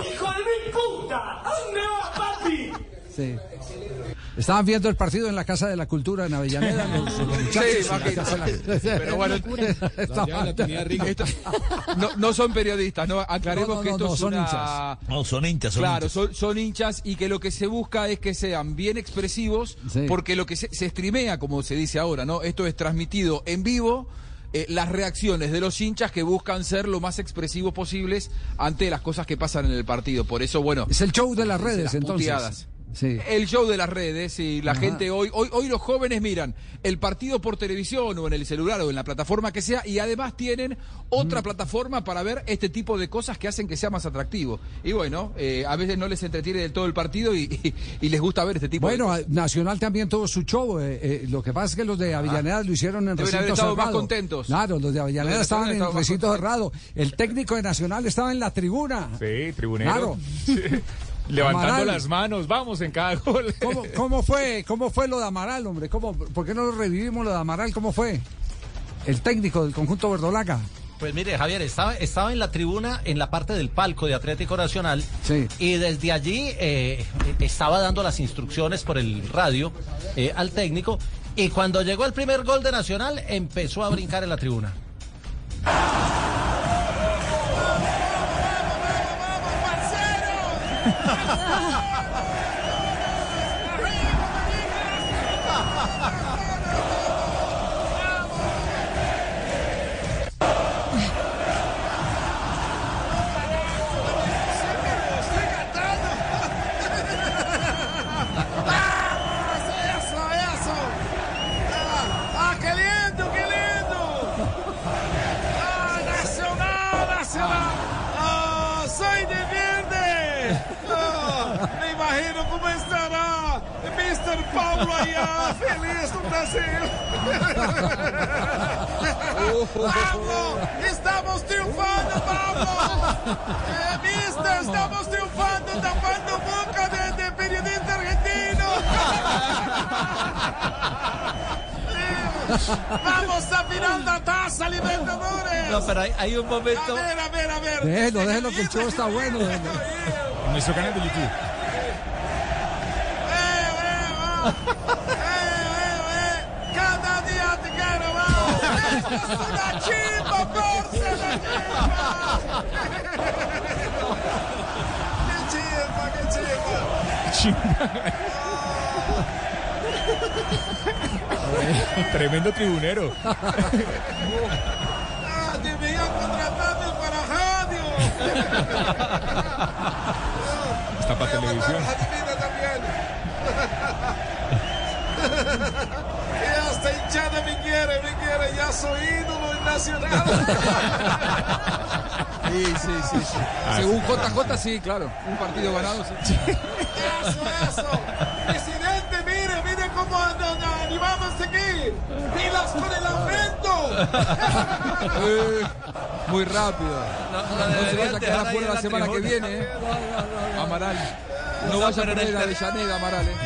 hijo de mil puta! ¿A dónde vas, papi? Sí. Estaban viendo el partido en la Casa de la Cultura en Avellaneda. Los, los muchachos Sí, en la Pero bueno, no, no son periodistas, no aclaremos No, no, que no, esto no, es son una- hinchas. No, son hinchas, son claro, hinchas. son, son hinchas y que lo que se busca es que sean bien expresivos, Sí. porque lo que se, se streamea, como se dice ahora, ¿no? Esto es transmitido en vivo. eh, las reacciones de los hinchas que buscan ser lo más expresivos posibles ante las cosas que pasan en el partido. Por eso, bueno. Es el show de las redes, las entonces. puteadas. Sí. El show de las redes y la Ajá. gente hoy, hoy, hoy los jóvenes miran el partido por televisión o en el celular o en la plataforma que sea y además tienen otra plataforma para ver este tipo de cosas que hacen que sea más atractivo. Y bueno, eh, a veces no les entretiene del todo el partido y, y- y les gusta ver este tipo Bueno, de a- Nacional también tuvo su show. eh, eh, lo que pasa es que los de Avellaneda lo hicieron en Deben recinto estado más cerrado. contentos. Claro, los de Avellaneda estaban en recinto cerrado. El técnico de Nacional estaba en la tribuna. Sí, tribunero. Claro. Levantando Amaral. las manos, vamos en cada gol. ¿Cómo, cómo fue, ¿Cómo fue lo de Amaral, hombre? ¿Cómo, ¿Por qué no lo revivimos lo de Amaral? ¿Cómo fue? El técnico del conjunto verdolaga. Pues mire, Javier, estaba, estaba en la tribuna, en la parte del palco de Atlético Nacional, Sí. y desde allí eh, estaba dando las instrucciones por el radio eh, al técnico, y cuando llegó el primer gol de Nacional, empezó a brincar en la tribuna. Paulo allá, feliz no Brasil! ¡Pablo! ¡Estamos triunfando, Pablo! Eh, mister, estamos triunfando, tapando boca de, de periodista argentino! ¡Vamos a final la taza, Libertadores! No, pero hay, hay un momento... A ver, a ver, a ver. Déjelo, déjelo que el show está bueno. En nuestro canal de YouTube. Cada día te quiero más. Esto es una chimba, porce, una chimba. Qué chimba, qué chimba. Tremendo tribunero. Ah, deberían contratarme para radio. Está para televisión. Adivina también. Y hasta hinchada me quiere, me quiere. Ya soy ídolo en Nacional. Sí, sí, sí. sí. Según JJ, sí, claro. Un partido ganado, sí. Eso, eso. Presidente, mire, mire cómo nos animamos aquí. Pilas con el aumento. Eh, muy rápido. No, No, se deberían vaya a quedar fuera en la semana que viene, ¿eh? Amaral. No No, vaya a perder a ter- Avellaneda, Amaral, ¿eh?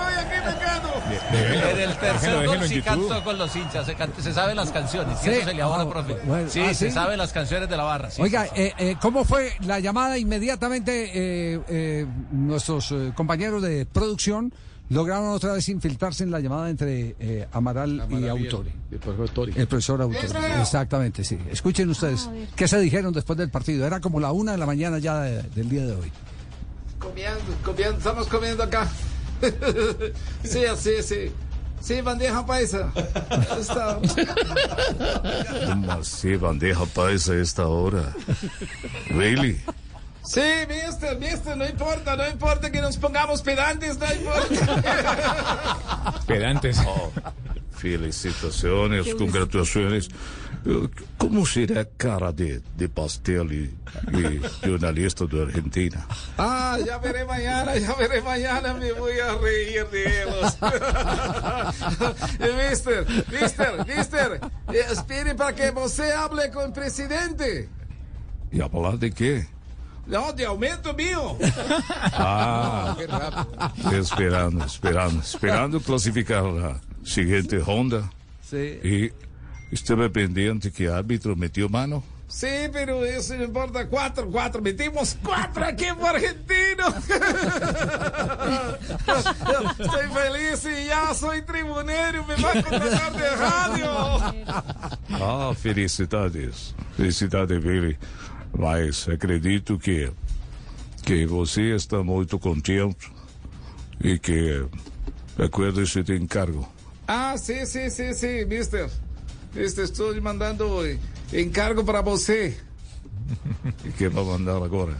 Estoy aquí pecando. En el tercer Déjelo, gol déjelo sí cantó con los hinchas, se, sabe las canciones. Sí. Y eso se le abona, Ah, profe. sí, ¿ah, se sí? sabe las canciones de la barra. sí, Oiga, eh, eh, ¿cómo fue la llamada inmediatamente? eh, eh, nuestros eh, compañeros de producción lograron otra vez infiltrarse en la llamada entre eh, Amaral, y Autori. El profesor Tori. El profesor Autori. Exactamente, sí. Escuchen ustedes qué se dijeron después del partido. Era como la una de la mañana ya de- del día de hoy. Comiendo, comiendo, estamos comiendo acá. sí, sí, sí. Sí, bandeja paisa. Está- ¿Cómo así, bandeja paisa a esta hora? Really? Sí, mister, mister, no importa, no importa que nos pongamos pedantes, no importa. Pedantes. Oh, felicitaciones, congratulaciones. ¿Cómo será cara de, de pastel y, y jornalista de Argentina? Ah, ya veré mañana, ya veré mañana, me voy a reír de ellos. Eh, mister, mister, mister, eh, espere para que você hable con el presidente. ¿Y hablar de qué? No, de aumento mío. Ah, esperando, esperando, esperando clasificar la siguiente ronda. Sí. Y estaba pendiente que árbitro metió mano. Sí, pero eso no importa. Cuatro, cuatro. Metimos cuatro aquí por argentino. Estoy feliz y ya soy tribunero. Me va a contratar de radio. Ah, felicidades. Felicidades, Billy. Mas acredito que, que você está muito contente e que acuerde-se de encargo. Ah, sí, sí, sí, sí, mister. Mister, estoy mandando eh, encargo para você. E que vai mandar agora?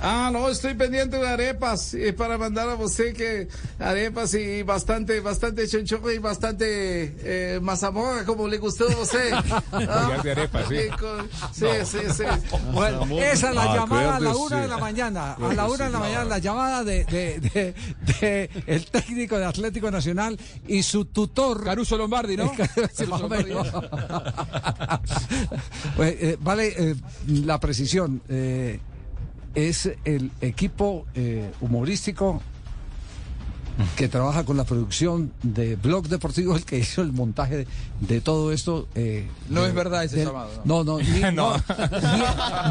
Ah, no, estoy pendiente de arepas eh, para mandar a você que arepas y bastante, bastante chonchorro y bastante eh, mazamorra como le gustó a você. Collar de arepas, sí. con- sí, sí, sí. Bueno, esa es la Ah, llamada a la una de la mañana. A la una de la mañana, la llamada de, de, de- de el técnico de Atlético Nacional y su tutor. Caruso Lombardi, ¿no? Sí, más o menos. Pues, eh, vale eh, la precisión. eh, es el equipo eh, humorístico que trabaja con la producción de Blog Deportivo el que hizo el montaje de, de todo esto. eh, No de- es verdad ese del- llamado, No, no, ni, No. no,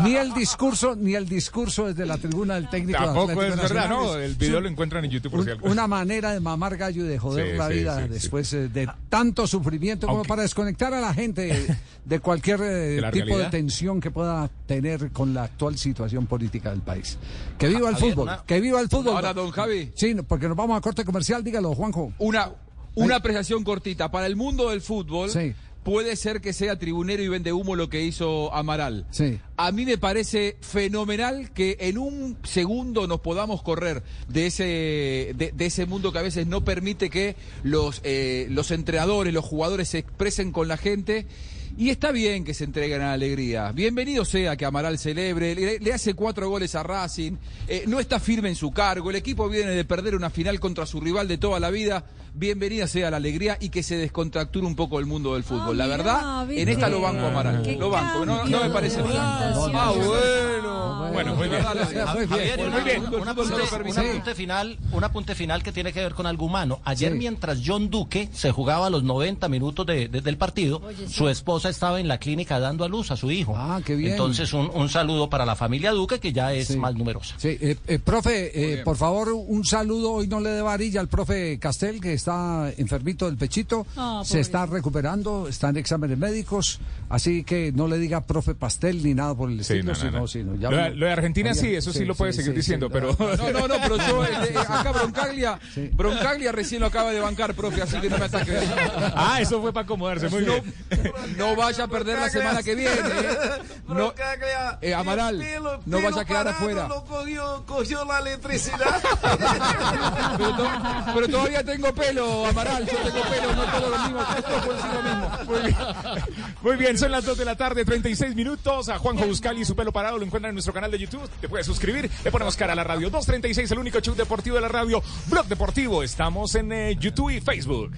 ni- ni el discurso, ni el discurso desde la tribuna del técnico. de Tampoco Atlético es verdad. ¿no? El video un- lo encuentran en YouTube por un- algo. una manera de mamar gallo y de joder Sí, la sí, vida sí, sí. después eh, de tanto sufrimiento como para desconectar a la gente de cualquier eh, De tipo de realidad. tensión que pueda tener con la actual situación política del país. Que viva el Javier, fútbol, una- que viva el fútbol. Ahora, don Javi. Sí, porque nos vamos a corte comercial, dígalo, Juanjo. Una, una apreciación cortita. Para el mundo del fútbol, Sí. puede ser que sea tribunero y vende humo lo que hizo Amaral. Sí. A mí me parece fenomenal que en un segundo nos podamos correr de ese, de, de ese mundo que a veces no permite que los, eh, los entrenadores, los jugadores se expresen con la gente. Y está bien que se entreguen a la alegría. Bienvenido sea que Amaral celebre, le, le hace cuatro goles a Racing, eh, no está firme en su cargo, el equipo viene de perder una final contra su rival de toda la vida. Bienvenida sea la alegría y que se descontracture un poco el mundo del fútbol. la Ah, mirá, verdad, en esta lo banco a Amaral. Lo banco, no, no me parece mal. orientación. Ah, bueno. Bueno, muy bien. Javier, una- bien. un- un Sí. apunte, un apunte final, un apunte final que tiene que ver con algo humano. Ayer, Sí. mientras John Duque se jugaba los 90 minutos de- de- del partido, su esposa estaba en la clínica dando a luz a su hijo. Ah, qué bien. Entonces, un, un saludo para la familia Duque, que ya es Sí. más numerosa. Sí, eh, eh, profe, eh, por favor, un saludo. Hoy no le dé varilla al profe Castel, que está enfermito del pechito. Ah, se está recuperando, está en exámenes médicos. Así que no le diga profe Pastel ni nada por el Sí, estilo. no, no, sino- no. sino ya- Lo de- lo de Argentina sí, eso sí lo puede seguir diciendo, pero- No, no, no, pero yo, eh, eh, acá Broncaglia, Broncaglia recién lo acaba de bancar, profe, así que no me ataque. Ah, eso fue para acomodarse, muy bien. No vaya a perder la semana que viene. ¿eh? No, eh, Amaral, no vaya a quedar afuera. No cogió, cogió la electricidad. Pero, to- pero todavía tengo pelo, Amaral, yo tengo pelo, no todo lo mismo, esto por sí lo mismo. Muy bien. Muy bien, son las 2 de la tarde, 36 minutos. A Juanjo Buscali y su pelo parado lo encuentran en nuestro canal de YouTube. Te puedes suscribir, le ponemos cara a la radio. 236, el único show deportivo de la radio. Blog Deportivo. Estamos en eh, YouTube y Facebook.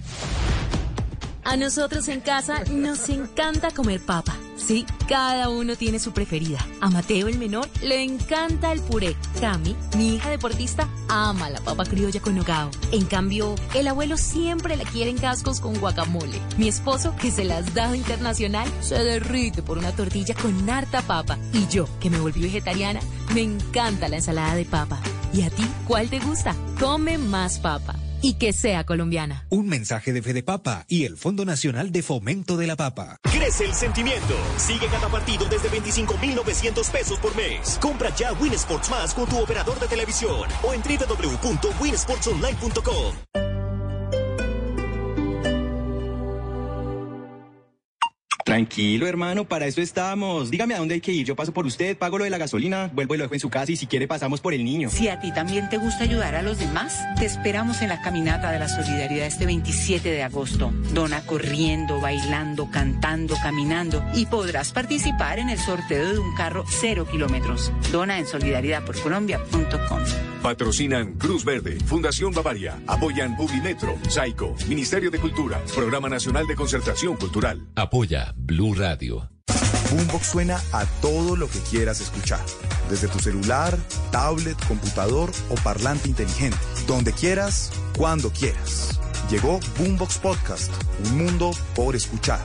A nosotros en casa nos encanta comer papa. Sí, cada uno tiene su preferida. A Mateo, el menor, le encanta el puré. Cami, mi hija deportista, ama la papa criolla con nogao. En cambio, el abuelo siempre la quiere en cascos con guacamole. Mi esposo, que se las da internacional, se derrite por una tortilla con harta papa. Y yo, que me volví vegetariana, me encanta la ensalada de papa. ¿Y a ti cuál te gusta? Come más papa. Y que sea colombiana. Un mensaje de Fede Papa y el Fondo Nacional de Fomento de la Papa. Crece el sentimiento. Sigue cada partido desde 25,900 pesos por mes. Compra ya Win Sports Más con tu operador de televisión o en www.winsportsonline.com. Tranquilo, hermano, para eso estamos. Dígame a dónde hay que ir. Yo paso por usted, pago lo de la gasolina, vuelvo y lo dejo en su casa y si quiere pasamos por el niño. Si a ti también te gusta ayudar a los demás, te esperamos en la caminata de la solidaridad este 27 de agosto. Dona corriendo, bailando, cantando, caminando y podrás participar en el sorteo de un carro cero kilómetros. Dona en solidaridadporcolombia.com. Patrocinan Cruz Verde, Fundación Bavaria, apoyan Publimetro, Saico, Ministerio de Cultura, Programa Nacional de Concertación Cultural. Apoya Blue Radio. Boombox suena a todo lo que quieras escuchar. Desde tu celular, tablet, computador o parlante inteligente. Donde quieras, cuando quieras. Llegó Boombox Podcast, un mundo por escuchar.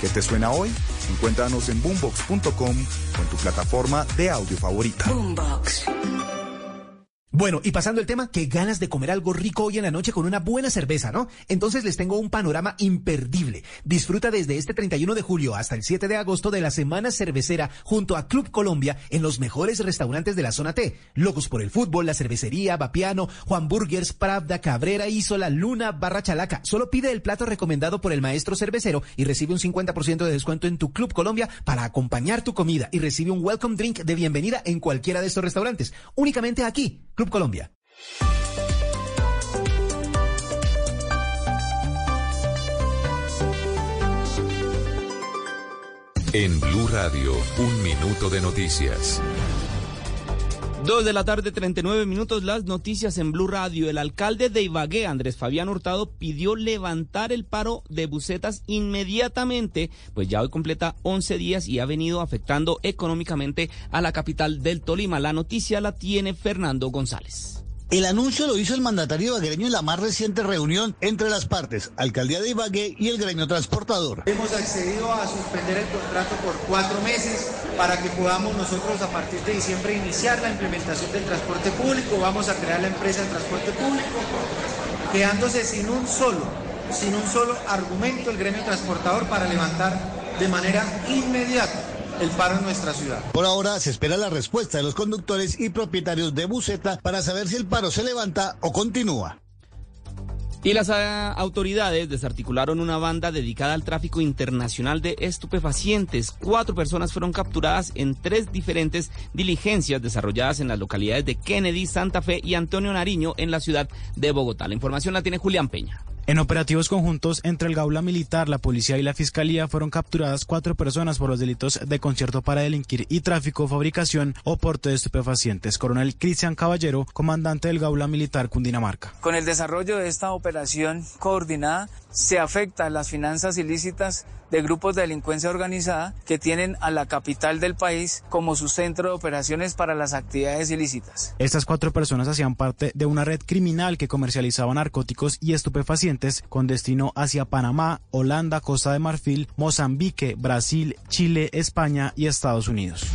¿Qué te suena hoy? Encuéntranos en boombox.com o en tu plataforma de audio favorita. Boombox. Bueno, y pasando el tema, qué ganas de comer algo rico hoy en la noche con una buena cerveza, ¿no? Entonces les tengo un panorama imperdible. Disfruta desde este 31 de julio hasta el 7 de agosto de la Semana Cervecera junto a Club Colombia en los mejores restaurantes de la zona T. Locos por el fútbol, la cervecería, Vapiano, Juan Burgers, Pravda, Cabrera, Isola, Luna, Barra Chalaca. Solo pide el plato recomendado por el maestro cervecero y recibe un 50% de descuento en tu Club Colombia para acompañar tu comida y recibe un welcome drink de bienvenida en cualquiera de estos restaurantes. Únicamente aquí. Club Colombia. En Blue Radio, un minuto de noticias. Dos de la tarde, 39 minutos, las noticias en Blue Radio. El alcalde de Ibagué, Andrés Fabián Hurtado, pidió levantar el paro de bucetas inmediatamente, pues ya hoy completa 11 días y ha venido afectando económicamente a la capital del Tolima. La noticia la tiene Fernando González. El anuncio lo hizo el mandatario ibaguereño en la más reciente reunión entre las partes, Alcaldía de Ibagué y el gremio transportador. Hemos accedido a suspender el contrato por cuatro meses para que podamos nosotros a partir de diciembre iniciar la implementación del transporte público. Vamos a crear la empresa de transporte público, quedándose sin un solo, sin un solo argumento el gremio transportador para levantar de manera inmediata el paro en nuestra ciudad. Por ahora se espera la respuesta de los conductores y propietarios de buseta para saber si el paro se levanta o continúa. Y las ah, autoridades desarticularon una banda dedicada al tráfico internacional de estupefacientes. Cuatro personas fueron capturadas en tres diferentes diligencias desarrolladas en las localidades de Kennedy, Santa Fe y Antonio Nariño en la ciudad de Bogotá. La información la tiene Julián Peña. En operativos conjuntos entre el Gaula Militar, la Policía y la Fiscalía fueron capturadas cuatro personas por los delitos de concierto para delinquir y tráfico, fabricación o porte de estupefacientes. Coronel Cristian Caballero, comandante del Gaula Militar Cundinamarca. Con el desarrollo de esta operación coordinada, se afectan las finanzas ilícitas de grupos de delincuencia organizada que tienen a la capital del país como su centro de operaciones para las actividades ilícitas. Estas cuatro personas hacían parte de una red criminal que comercializaba narcóticos y estupefacientes con destino hacia Panamá, Holanda, Costa de Marfil, Mozambique, Brasil, Chile, España y Estados Unidos.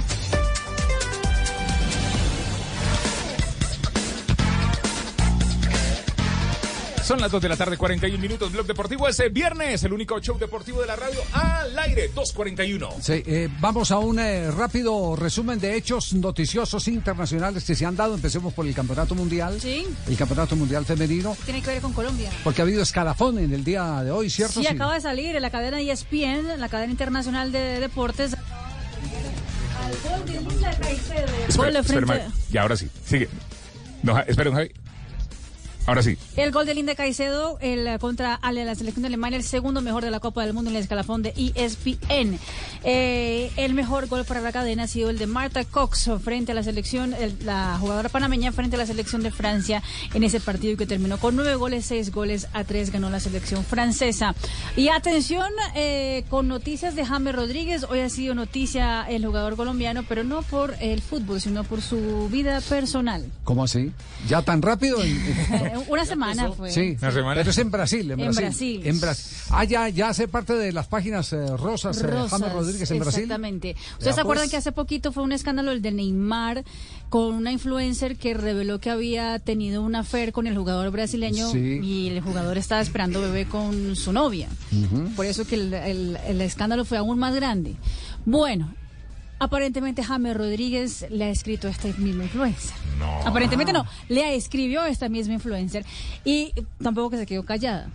Son las 2 de la tarde, 41 minutos. Blog Deportivo es el viernes, el único show deportivo de la radio al aire, 2.41. Sí, eh, vamos a un eh, rápido resumen de hechos noticiosos internacionales que se han dado. Empecemos por el Campeonato Mundial. Sí. El Campeonato Mundial Femenino. Tiene que ver con Colombia. Porque ha habido escalafón en el día de hoy, ¿cierto? Sí, acaba de salir en la cadena ESPN, la cadena internacional de deportes. Al gol de Luisa Caicedo. Espera, Gol de espera, y ahora sí, sigue. No, espera, Javi. Ahora sí. El gol de Linda Caicedo el, eh, contra Ale, la selección de Alemania, el segundo mejor de la Copa del Mundo en el escalafón de ESPN. Eh, el mejor gol para la cadena ha sido el de Marta Cox frente a la selección, el- la jugadora panameña frente a la selección de Francia en ese partido que terminó con nueve goles, seis goles a tres ganó la selección francesa. Y atención eh, con noticias de James Rodríguez. Hoy ha sido noticia el jugador colombiano, pero no por el fútbol, sino por su vida personal. ¿Cómo así? ¿Ya tan rápido? Eh, Una semana fue. Sí, pero es en Brasil, en En Brasil. Brasil. En Brasil. Ah, ya, ya hace parte de las páginas eh, rosas, eh, Rosas, James Rodríguez en Brasil. Exactamente. Ya, ¿Ustedes se acuerdan pues. que hace poquito fue un escándalo el de Neymar con una influencer que reveló que había tenido una affair con el jugador brasileño Sí. y el jugador estaba esperando bebé con su novia? Por eso que el, el- el escándalo fue aún más grande. Bueno, aparentemente James Rodríguez le ha escrito a esta misma influencer. No. Aparentemente no, le escribió a esta misma influencer y tampoco que se quedó callada.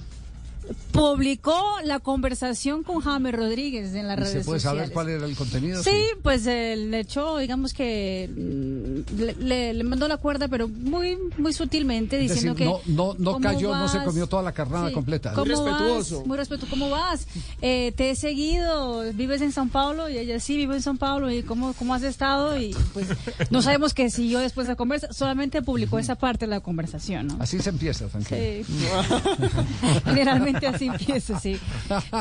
Publicó la conversación con James Rodríguez en las ¿Y redes ¿Se puede sociales. saber cuál era el contenido? Sí, pues eh, le echó, digamos que mm, le, le- le mandó la cuerda, pero muy muy sutilmente Es diciendo decir, que no, no, no ¿cómo cayó, no se comió toda la carnada Sí. completa. ¿Cómo vas? Muy respetuoso. ¿Cómo vas? Eh, te he seguido, vives en San Paulo y ella sí vivo en San Paulo y cómo cómo has estado y pues no sabemos qué siguió después de la conversa, solamente publicó esa parte de la conversación, ¿no? Así se empieza, tranquilo. Sí. Generalmente así empieza, sí.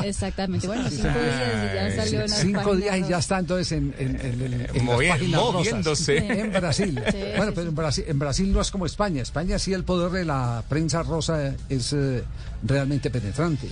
Exactamente. Bueno, cinco días y ya salió en Cinco días y ya rosas. está entonces en, en, en- en- Movi- las páginas rosas. moviéndose. En Brasil. Sí, bueno, sí, pero en Brasil, en Brasil no es como España. España sí el poder de la prensa rosa es eh, realmente penetrante.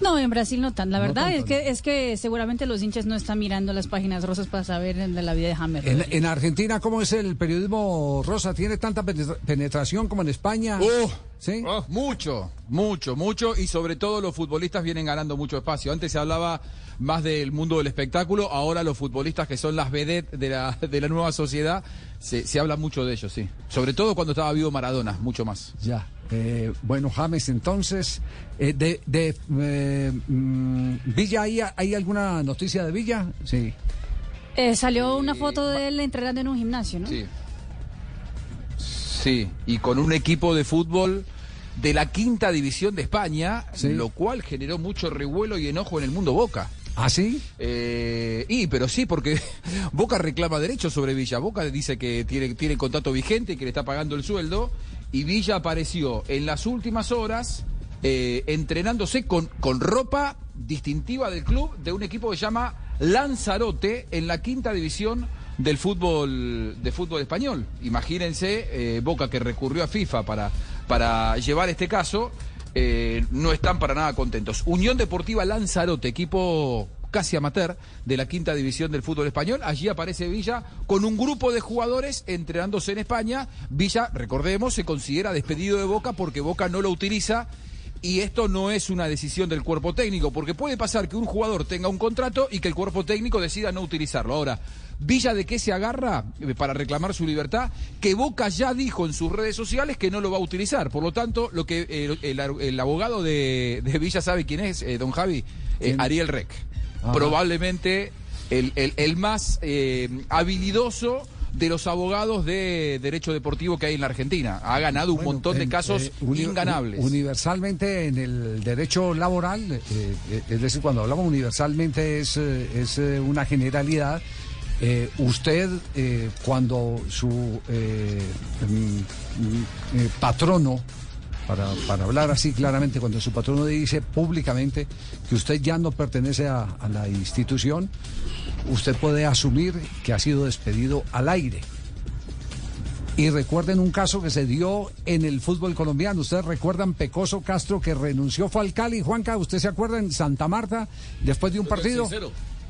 ¿no? No, en Brasil no tan. La No verdad tanto, es que es que seguramente los hinchas no están mirando las páginas rosas para saber de la vida de James. En, Argentina, ¿cómo es el periodismo rosa? ¿Tiene tanta penetra- penetración como en España? Oh, ¿Sí? Mucho, mucho, mucho. Y sobre todo los futbolistas vienen ganando mucho espacio. Antes se hablaba más del mundo del espectáculo, ahora los futbolistas que son las vedettes de la, de la nueva sociedad, se, se habla mucho de ellos, sí. Sobre todo cuando estaba vivo Maradona, mucho más. Ya. Eh, bueno, James, entonces, eh, de, de eh, mm, Villa, ¿hay, ¿hay alguna noticia de Villa? Sí. Eh, salió una foto de él entrenando en un gimnasio, ¿no? Sí. Sí, y con un equipo de fútbol de la quinta división de España, lo cual generó mucho revuelo y enojo en el mundo Boca. ¿Ah, sí? Eh, y, pero sí, porque Boca reclama derechos sobre Villa. Boca dice que tiene, tiene contrato vigente y que le está pagando el sueldo. Y Villa apareció en las últimas horas eh, entrenándose con, con ropa distintiva del club de un equipo que se llama Lanzarote en la quinta división del fútbol de fútbol español. Imagínense, eh, Boca que recurrió a FIFA para, para llevar este caso, eh, no están para nada contentos. Unión Deportiva Lanzarote, equipo casi amateur de la quinta división del fútbol español. Allí aparece Villa con un grupo de jugadores entrenándose en España. Villa, recordemos, se considera despedido de Boca porque Boca no lo utiliza y esto no es una decisión del cuerpo técnico, porque puede pasar que un jugador tenga un contrato y que el cuerpo técnico decida no utilizarlo. Ahora, Villa de qué se agarra eh, para reclamar su libertad, que Boca ya dijo en sus redes sociales que no lo va a utilizar. Por lo tanto, lo que el, el abogado de, de Villa sabe quién es, eh, don Javi, Eh, Ariel Rec. Ajá. Probablemente el, el- el más eh, habilidoso de los abogados de derecho deportivo que hay en la Argentina. Ha ganado un montón de en- casos eh, uni- inganables. Universalmente en el derecho laboral, eh, eh, es decir, cuando hablamos universalmente es, eh, es una generalidad. Eh, usted, cuando su mm, mm, patrono, para, para hablar así claramente, cuando su patrono dice públicamente que usted ya no pertenece a, a la institución, usted puede asumir que ha sido despedido al aire. Y recuerden un caso que se dio en el fútbol colombiano. Ustedes recuerdan Pecoso Castro que renunció fue al Cali. Juanca, ¿usted se acuerda en Santa Marta después de un partido?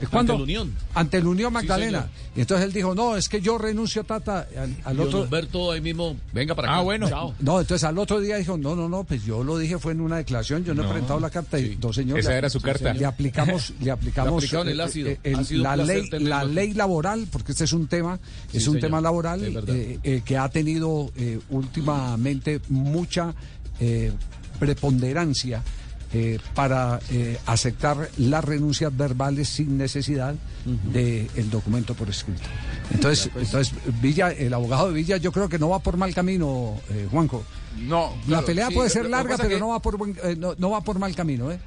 Sincero. ¿Eh, ¿Cuándo? Ante la Unión. Ante la Unión Sí, Magdalena. y entonces él dijo, no, es que yo renuncio, Tata, al, al Y don otro... Humberto ahí mismo, venga para acá. Ah, bueno. Chao. No, entonces al otro día dijo, no, no, no, pues yo lo dije, fue en una declaración, yo no, he presentado la carta. Y, no, señor, Esa era su sí, carta. señor. Le aplicamos, le aplicamos Le el eh, ácido. eh, el- la ley, la ley laboral, porque este es un tema, Sí, es un señor. tema laboral eh, eh, que ha tenido eh, últimamente mucha eh, preponderancia eh, para eh, aceptar las renuncias verbales sin necesidad del documento por escrito. Entonces, entonces Villa, el abogado de Villa, yo creo que no va por mal camino, eh, Juanjo. No, La pelea sí, puede ser larga, pero que- no va por buen- eh, no, no va por mal camino, ¿eh?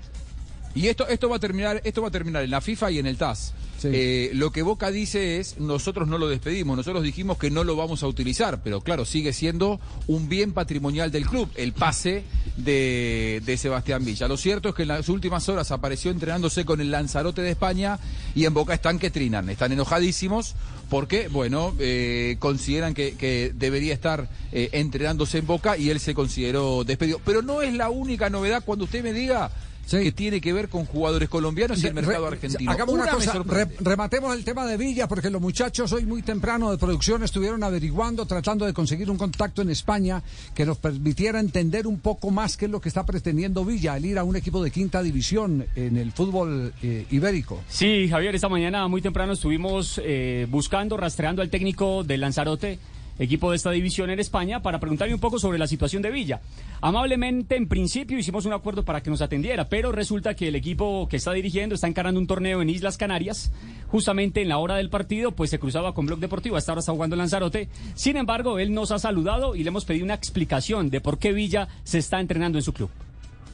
Y esto, esto va a terminar, esto va a terminar en la FIFA y en el TAS. Eh, lo que Boca dice es, nosotros no lo despedimos, nosotros dijimos que no lo vamos a utilizar, pero claro, sigue siendo un bien patrimonial del club, el pase de, de Sebastián Villa. Lo cierto es que en las últimas horas apareció entrenándose con el Lanzarote de España y en Boca están que trinan, están enojadísimos porque, bueno, eh, consideran que, que debería estar eh, entrenándose en Boca y él se consideró despedido. Pero no es la única novedad cuando usted me diga que tiene que ver con jugadores colombianos y el mercado Re- argentino. Hagamos una, cosa, re- rematemos el tema de Villa, porque los muchachos hoy muy temprano de producción estuvieron averiguando, tratando de conseguir un contacto en España que nos permitiera entender un poco más qué es lo que está pretendiendo Villa al ir a un equipo de quinta división en el fútbol eh, ibérico. Sí, Javier, esta mañana muy temprano estuvimos eh, buscando, rastreando al técnico del Lanzarote, equipo de esta división en España, para preguntarle un poco sobre la situación de Villa. Amablemente, en principio, hicimos un acuerdo para que nos atendiera, pero resulta que el equipo que está dirigiendo está encarando un torneo en Islas Canarias. Justamente en la hora del partido, pues se cruzaba con Bloc Deportivo, hasta ahora está jugando Lanzarote. Sin embargo, él nos ha saludado y le hemos pedido una explicación de por qué Villa se está entrenando en su club.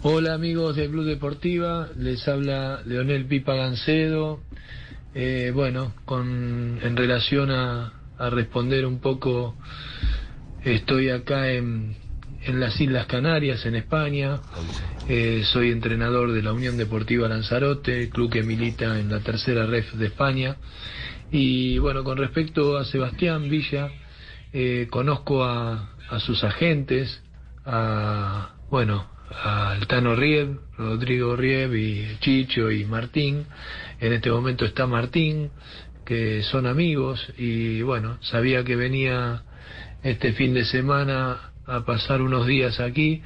Hola amigos de Blue Deportiva, les habla Leonel Pipa Gancedo. Eh, bueno, con, en relación a, a responder un poco, estoy acá en, en las Islas Canarias, en España. Eh, soy entrenador de la Unión Deportiva Lanzarote, club que milita en la tercera ref de España. Y bueno, con respecto a Sebastián Villa, eh, conozco a, a sus agentes, a, bueno, al Tano Rieb, Rodrigo Rieb y Chicho y Martín. En este momento está Martín, que son amigos y bueno, sabía que venía este fin de semana a pasar unos días aquí,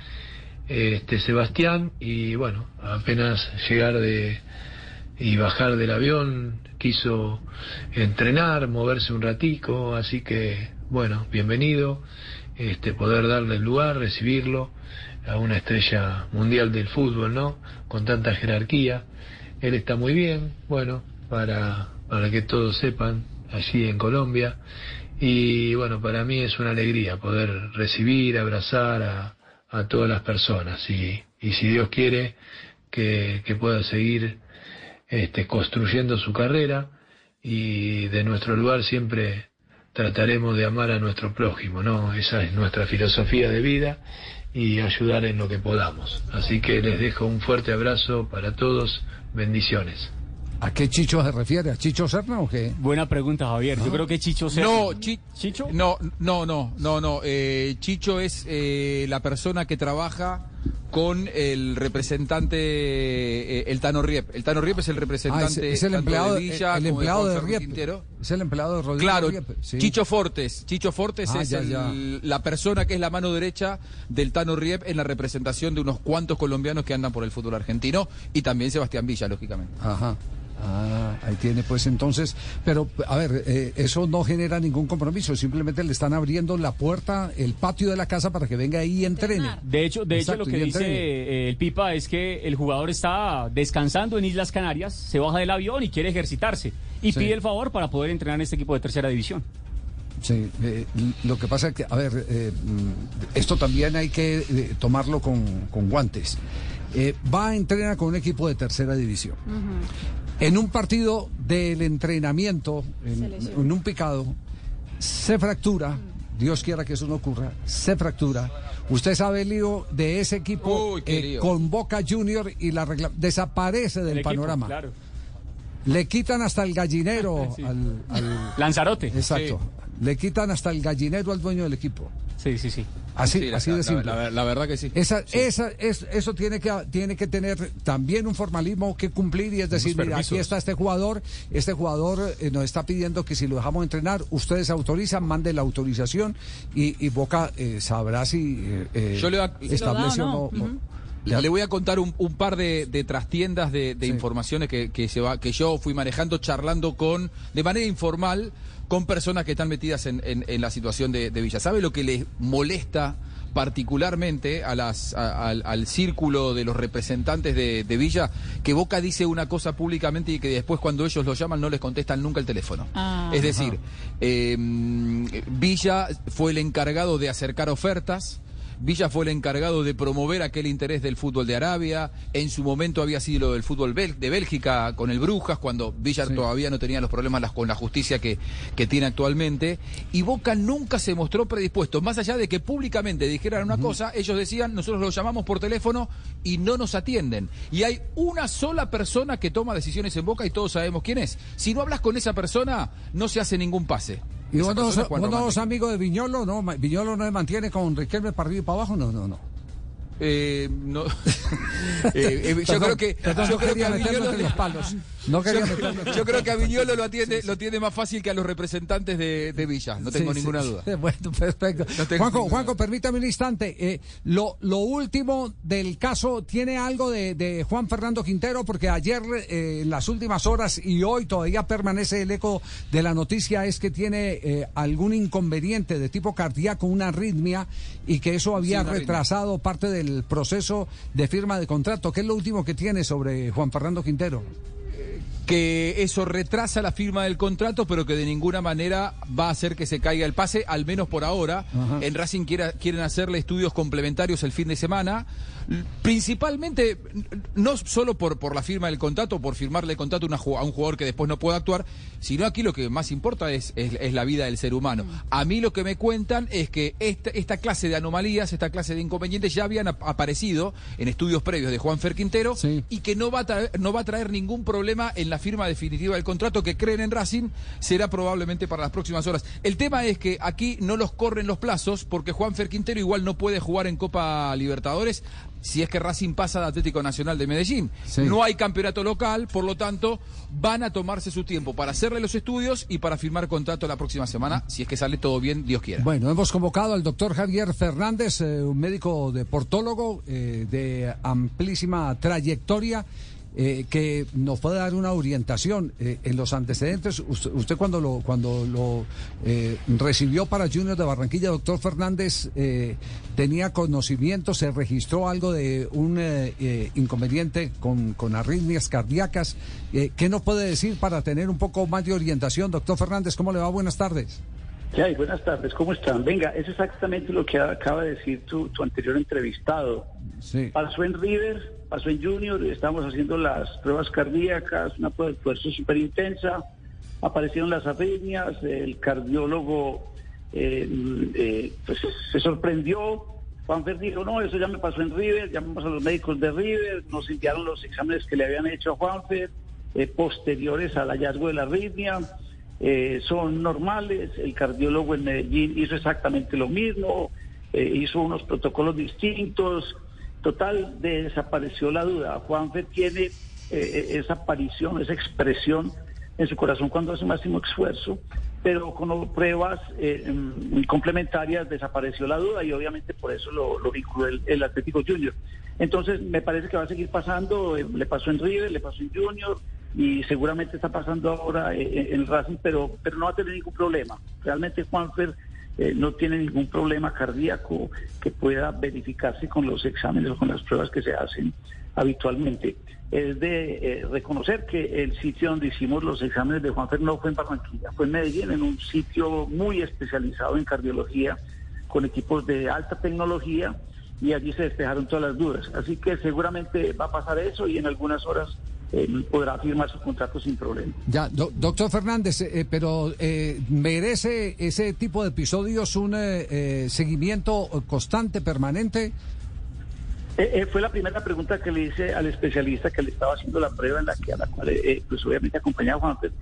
este Sebastián, y bueno, apenas llegar de y bajar del avión quiso entrenar, moverse un ratico, así que bueno, bienvenido, este poder darle el lugar, recibirlo a una estrella mundial del fútbol, ¿no? Con tanta jerarquía. Él está muy bien, bueno, para, para que todos sepan, allí en Colombia. Y bueno, para mí es una alegría poder recibir, abrazar a, a todas las personas. Y, y si Dios quiere que, que pueda seguir este, construyendo su carrera y de nuestro lugar siempre trataremos de amar a nuestro prójimo, ¿no? Esa es nuestra filosofía de vida y ayudar en lo que podamos. Así que les dejo un fuerte abrazo para todos, bendiciones. ¿A qué Chicho se refiere? ¿A Chicho Serna o qué? Buena pregunta, Javier. Yo creo que Chicho Serna. No, Chi- No, no, no, no, no. Eh, Chicho es eh, la persona que trabaja con el representante, eh, el Tano Riep. El Tano Riep es el Ah, representante es, es el tanto empleado, de Villa el como empleado de Fernández Riep. Quintero. Es el empleado de Rodrigo Claro, Riep, sí. Chicho Fortes. Chicho Fortes Ah, es ya, el- ya. la persona que es la mano derecha del Tano Riep en la representación de unos cuantos colombianos que andan por el fútbol argentino y también Sebastián Villa, lógicamente. Ajá. Ah, ahí tiene pues entonces, pero a ver, eh, eso no genera ningún compromiso, simplemente le están abriendo la puerta, el patio de la casa para que venga ahí y entrene. De hecho, de Exacto, hecho lo que dice eh, el Pipa es que el jugador está descansando en Islas Canarias, se baja del avión y quiere ejercitarse y Sí. pide el favor para poder entrenar en este equipo de tercera división. Sí, eh, lo que pasa es que, a ver, eh, mm, esto también hay que eh, tomarlo con, con guantes. Eh, va a entrenar con un equipo de tercera división. En un partido del entrenamiento, en, en un picado, se fractura, Dios quiera que eso no ocurra, se fractura. Usted sabe el lío de ese equipo Uy, eh, con Boca Junior y la regla- desaparece del El equipo, panorama. claro. Le quitan hasta el gallinero Sí. al, al- Lanzarote. Exacto. Le quitan hasta el gallinero al dueño del equipo. Sí, sí, sí. Así, Sí, la- así la- de la- simple. la- la verdad que sí. Esa, Sí. esa, es, eso tiene que, tiene que tener también un formalismo que cumplir y es decir, mira, aquí está este jugador, este jugador eh, nos está pidiendo que si lo dejamos entrenar, ustedes autorizan, mande la autorización y, y Boca eh, sabrá si eh, eh, Yo le establece o no. Le voy a contar un, un par de, de trastiendas de, de informaciones que, que se va, que yo fui manejando, charlando con, de manera informal, con personas que están metidas en, en- en la situación de, de Villa. ¿Sabe lo que les molesta particularmente a las, a- al, al círculo de los representantes de, de Villa, que Boca dice una cosa públicamente y que después cuando ellos lo llaman no les contestan nunca el teléfono. Ah. es decir, eh, Villa fue el encargado de acercar ofertas. Villa fue el encargado de promover aquel interés del fútbol de Arabia. En su momento había sido lo del fútbol de Bélgica con el Brujas, cuando Villa todavía no tenía los problemas con la justicia que, que tiene actualmente. Y Boca nunca se mostró predispuesto. Más allá de que públicamente dijeran una cosa, ellos decían, nosotros los llamamos por teléfono y no nos atienden. Y hay una sola persona que toma decisiones en Boca y todos sabemos quién es. Si no hablas con esa persona, no se hace ningún pase. ¿Y vos no, sos- amigo de Viñolo? ¿No? ¿Viñolo no se mantiene con Riquelme para arriba y para abajo? No, no, no. Eh, no. Eh, eh, yo creo que yo creo que a Viñolo los palos. No quería yo, creo que a. Viñolo lo atiende lo tiene más fácil que a los representantes de, de Villa, no tengo Sí, ninguna sí, duda. sí. Bueno, perfecto. No Juanco, ninguna Juanco, permítame un instante. Eh, lo, lo último del caso, ¿tiene algo de, de Juan Fernando Quintero? Porque ayer, eh, en las últimas horas y hoy todavía permanece el eco de la noticia, es que tiene eh, algún inconveniente de tipo cardíaco, una arritmia, y que eso había arritmia. retrasado parte del proceso de firma de contrato. ¿Qué es lo último que tiene sobre Juan Fernando Quintero? Que eso retrasa la firma del contrato, pero que de ninguna manera va a hacer que se caiga el pase, al menos por ahora. Ajá. En Racing quiera- quieren hacerle estudios complementarios el fin de semana, principalmente no solo por, por la firma del contrato, por firmarle el contrato a una ju- a un jugador que después no puede actuar, sino aquí lo que más importa es, es- es la vida del ser humano. A mí lo que me cuentan es que esta, esta clase de anomalías, esta clase de inconvenientes ya habían ap- aparecido en estudios previos de Juan Fer Quintero y que no va, a traer, no va a traer ningún problema en la firma definitiva del contrato que creen en Racing será probablemente para las próximas horas. El tema es que aquí no los corren los plazos porque Juan Fer Quintero igual no puede jugar en Copa Libertadores si es que Racing pasa de Atlético Nacional de Medellín. No hay campeonato local, por lo tanto van a tomarse su tiempo para hacerle los estudios y para firmar contrato la próxima semana, si es que sale todo bien, Dios quiera. Bueno, hemos convocado al doctor Javier Fernández, eh, un médico deportólogo eh, de amplísima trayectoria. Eh, que nos puede dar una orientación eh, en los antecedentes. Usted, usted cuando lo cuando lo eh, recibió para Junior de Barranquilla, doctor Fernández, eh, tenía conocimiento, se registró algo de un eh, eh, inconveniente con, con arritmias cardíacas. Eh, ¿Qué nos puede decir para tener un poco más de orientación, doctor Fernández? ¿Cómo le va? Buenas tardes. ¿Qué hay? Buenas tardes, ¿cómo están? Venga, es exactamente lo que acaba de decir tu, tu anterior entrevistado. Sí. Pasó en River, pasó en Junior, estamos haciendo las pruebas cardíacas, una prueba de esfuerzo súper intensa, aparecieron las arritmias, el cardiólogo eh, eh, pues, se sorprendió, Juanfer dijo, no, eso ya me pasó en River, llamamos a los médicos de River, nos enviaron los exámenes que le habían hecho a Juanfer, eh, posteriores al hallazgo de la arritmia, eh, son normales, el cardiólogo en Medellín hizo exactamente lo mismo, eh, hizo unos protocolos distintos, total, desapareció la duda. Juanfer tiene eh, esa aparición, esa expresión en su corazón cuando hace máximo esfuerzo, pero con pruebas eh, mm, complementarias desapareció la duda y obviamente por eso lo, lo vinculó el, el Atlético Junior. Entonces me parece que va a seguir pasando, eh, le pasó en River, le pasó en Junior y seguramente está pasando ahora eh, en Racing, pero, pero no va a tener ningún problema. Realmente Juanfer eh, no tiene ningún problema cardíaco que pueda verificarse con los exámenes o con las pruebas que se hacen habitualmente. Es de eh, reconocer que el sitio donde hicimos los exámenes de Juanfer no fue en Barranquilla, fue en Medellín, en un sitio muy especializado en cardiología, con equipos de alta tecnología, y allí se despejaron todas las dudas. Así que seguramente va a pasar eso y en algunas horas podrá firmar su contrato sin problema. Ya, do- doctor Fernández, eh, pero eh, ¿merece ese tipo de episodios un eh, eh, seguimiento constante, permanente? Eh, eh, fue la primera pregunta que le hice al especialista que le estaba haciendo la prueba en la que a la cual eh, pues obviamente acompañaba a Juanfer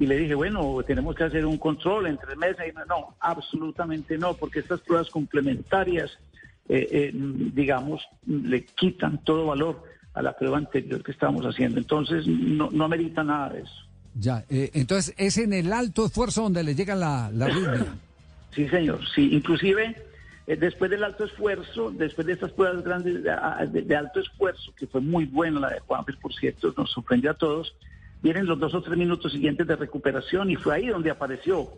y le dije bueno tenemos que hacer un control en tres meses y me- no absolutamente no porque estas pruebas complementarias eh, eh, digamos le quitan todo valor a la prueba anterior que estábamos haciendo entonces no, no amerita nada de eso Ya, eh, entonces es en el alto esfuerzo donde le llega la, la. Sí, señor. Sí, inclusive eh, después del alto esfuerzo, después de estas pruebas grandes de, a- de- de alto esfuerzo, que fue muy buena la de Juanfer, por cierto, nos sorprendió a todos, vienen los dos o tres minutos siguientes de recuperación y fue ahí donde apareció.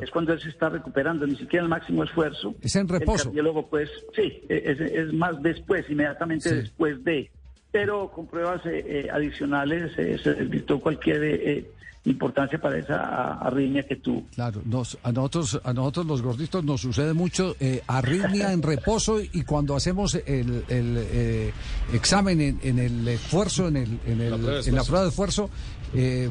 es cuando él se está recuperando, ni siquiera el máximo esfuerzo. Es en reposo. El cardiólogo, pues, sí, es, es más después, inmediatamente después de. Pero con pruebas eh, eh, adicionales eh, se desvirtuó cualquier eh, importancia para esa arritmia que tuvo. Claro, nos, a, nosotros, a nosotros los gorditos nos sucede mucho eh, arritmia en reposo y cuando hacemos el, el eh, examen en, en el esfuerzo, en, el, en, el, en la prueba de esfuerzo, eh,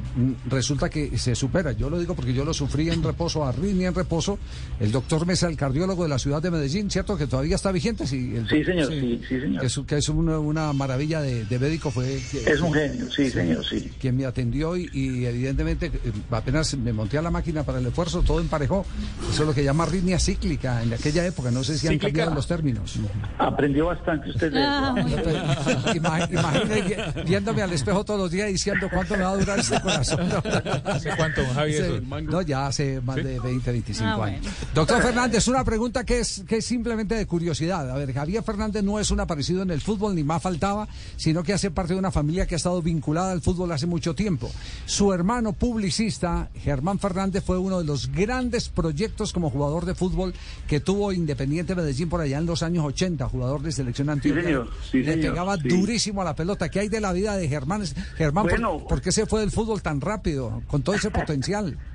resulta que se supera. Yo lo digo porque yo lo sufrí en reposo, arritmia en reposo. El doctor Mesa, el cardiólogo de la ciudad de Medellín, ¿cierto? Que todavía está vigente. Sí, el- Sí, señor, sí, sí, señor. Que es, que es una, una maravilla de, de médico. fue Es un genio, sí, señor, sí. Quien me atendió y, y evidentemente eh, apenas me monté a la máquina para el esfuerzo, todo emparejó. Eso es lo que llama arritmia cíclica en aquella época. No sé si han ¿Cíclica? cambiado los términos. Aprendió bastante usted de Ah, eso. muy bien. Ima- Imagine vi- viéndome al espejo todos los días diciendo cuánto me va a este corazón. ¿Hace cuánto, don Javi, Sí, eso? No, ya hace más de 20, 25 Ah, años. bueno. Doctor Fernández, una pregunta que es, que es simplemente de curiosidad. A ver, Javier Fernández no es un aparecido en el fútbol, ni más faltaba, sino que hace parte de una familia que ha estado vinculada al fútbol hace mucho tiempo. Su hermano publicista, Germán Fernández, fue uno de los grandes proyectos como jugador de fútbol que tuvo Independiente Medellín por allá en los años 80, jugador de selección antioquia. señor, sí, Le señor, pegaba sí. durísimo a la pelota. ¿Qué hay de la vida de Germán? Germán, ¿por- Bueno. ¿por, qué se fue del fútbol tan rápido, con todo ese potencial?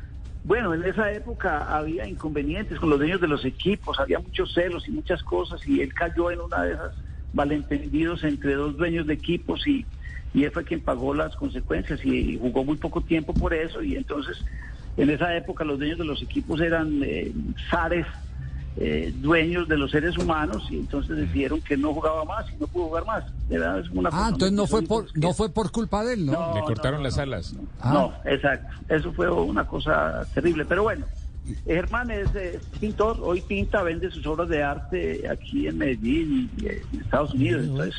Bueno, en esa época había inconvenientes con los dueños de los equipos, había muchos celos y muchas cosas, y él cayó en una de esas malentendidos entre dos dueños de equipos y, y él fue quien pagó las consecuencias y jugó muy poco tiempo por eso, y entonces en esa época los dueños de los equipos eran eh, zares, eh, dueños de los seres humanos, y entonces decidieron que no jugaba más y no pudo jugar más. Era es una Ah, entonces no fue por, no fue por culpa de él, ¿no? No, Le cortaron no, las no, alas. Ah. No, exacto. Eso fue una cosa terrible. Pero bueno, Germán es, eh, pintor, hoy pinta, vende sus obras de arte aquí en Medellín y eh, en Estados Unidos. Entonces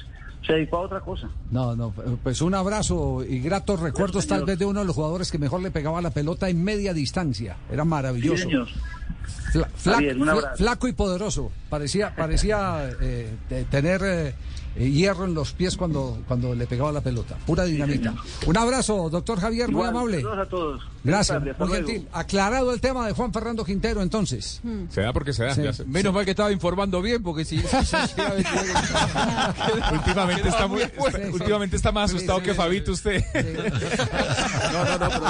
se dedicó a otra cosa. No, no, pues un abrazo y gratos recuerdos tal vez de uno de los jugadores que mejor le pegaba la pelota en media distancia. Era maravilloso. Sí. Fla- fla- Javier, un fla- abrazo. flaco y poderoso. Parecía, parecía eh, tener eh, hierro en los pies cuando, cuando le pegaba la pelota. Pura dinamita. Un abrazo, doctor Javier, muy amable. Saludos a todos. Gracias, tardes, luego. Aclarado el tema de Juan Fernando Quintero, entonces. Se da porque se da. Sí. ya se- Menos mal que estaba informando bien, porque si... Últimamente está, muy, está- últimamente está más asustado sí, que sí, Fabito usted. No, no, no, pero...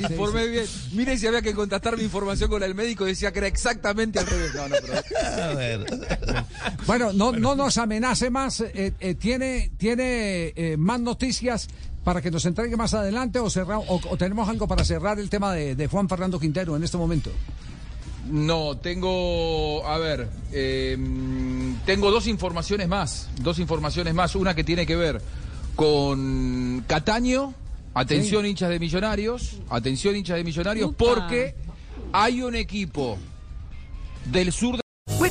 Informé bien. Mire si había que contrastar mi información con del médico, decía que era exactamente al revés. No, no, pero... Bueno, no, no nos amenace más. eh, eh, ¿Tiene, tiene eh, más noticias para que nos entregue más adelante o, cerra- o, o tenemos algo para cerrar el tema de, de Juan Fernando Quintero en este momento? No, tengo, a ver, eh, tengo dos informaciones más, dos informaciones más, una que tiene que ver con Cataño, atención hinchas de millonarios, atención hinchas de millonarios, Upa. porque hay un equipo del sur de...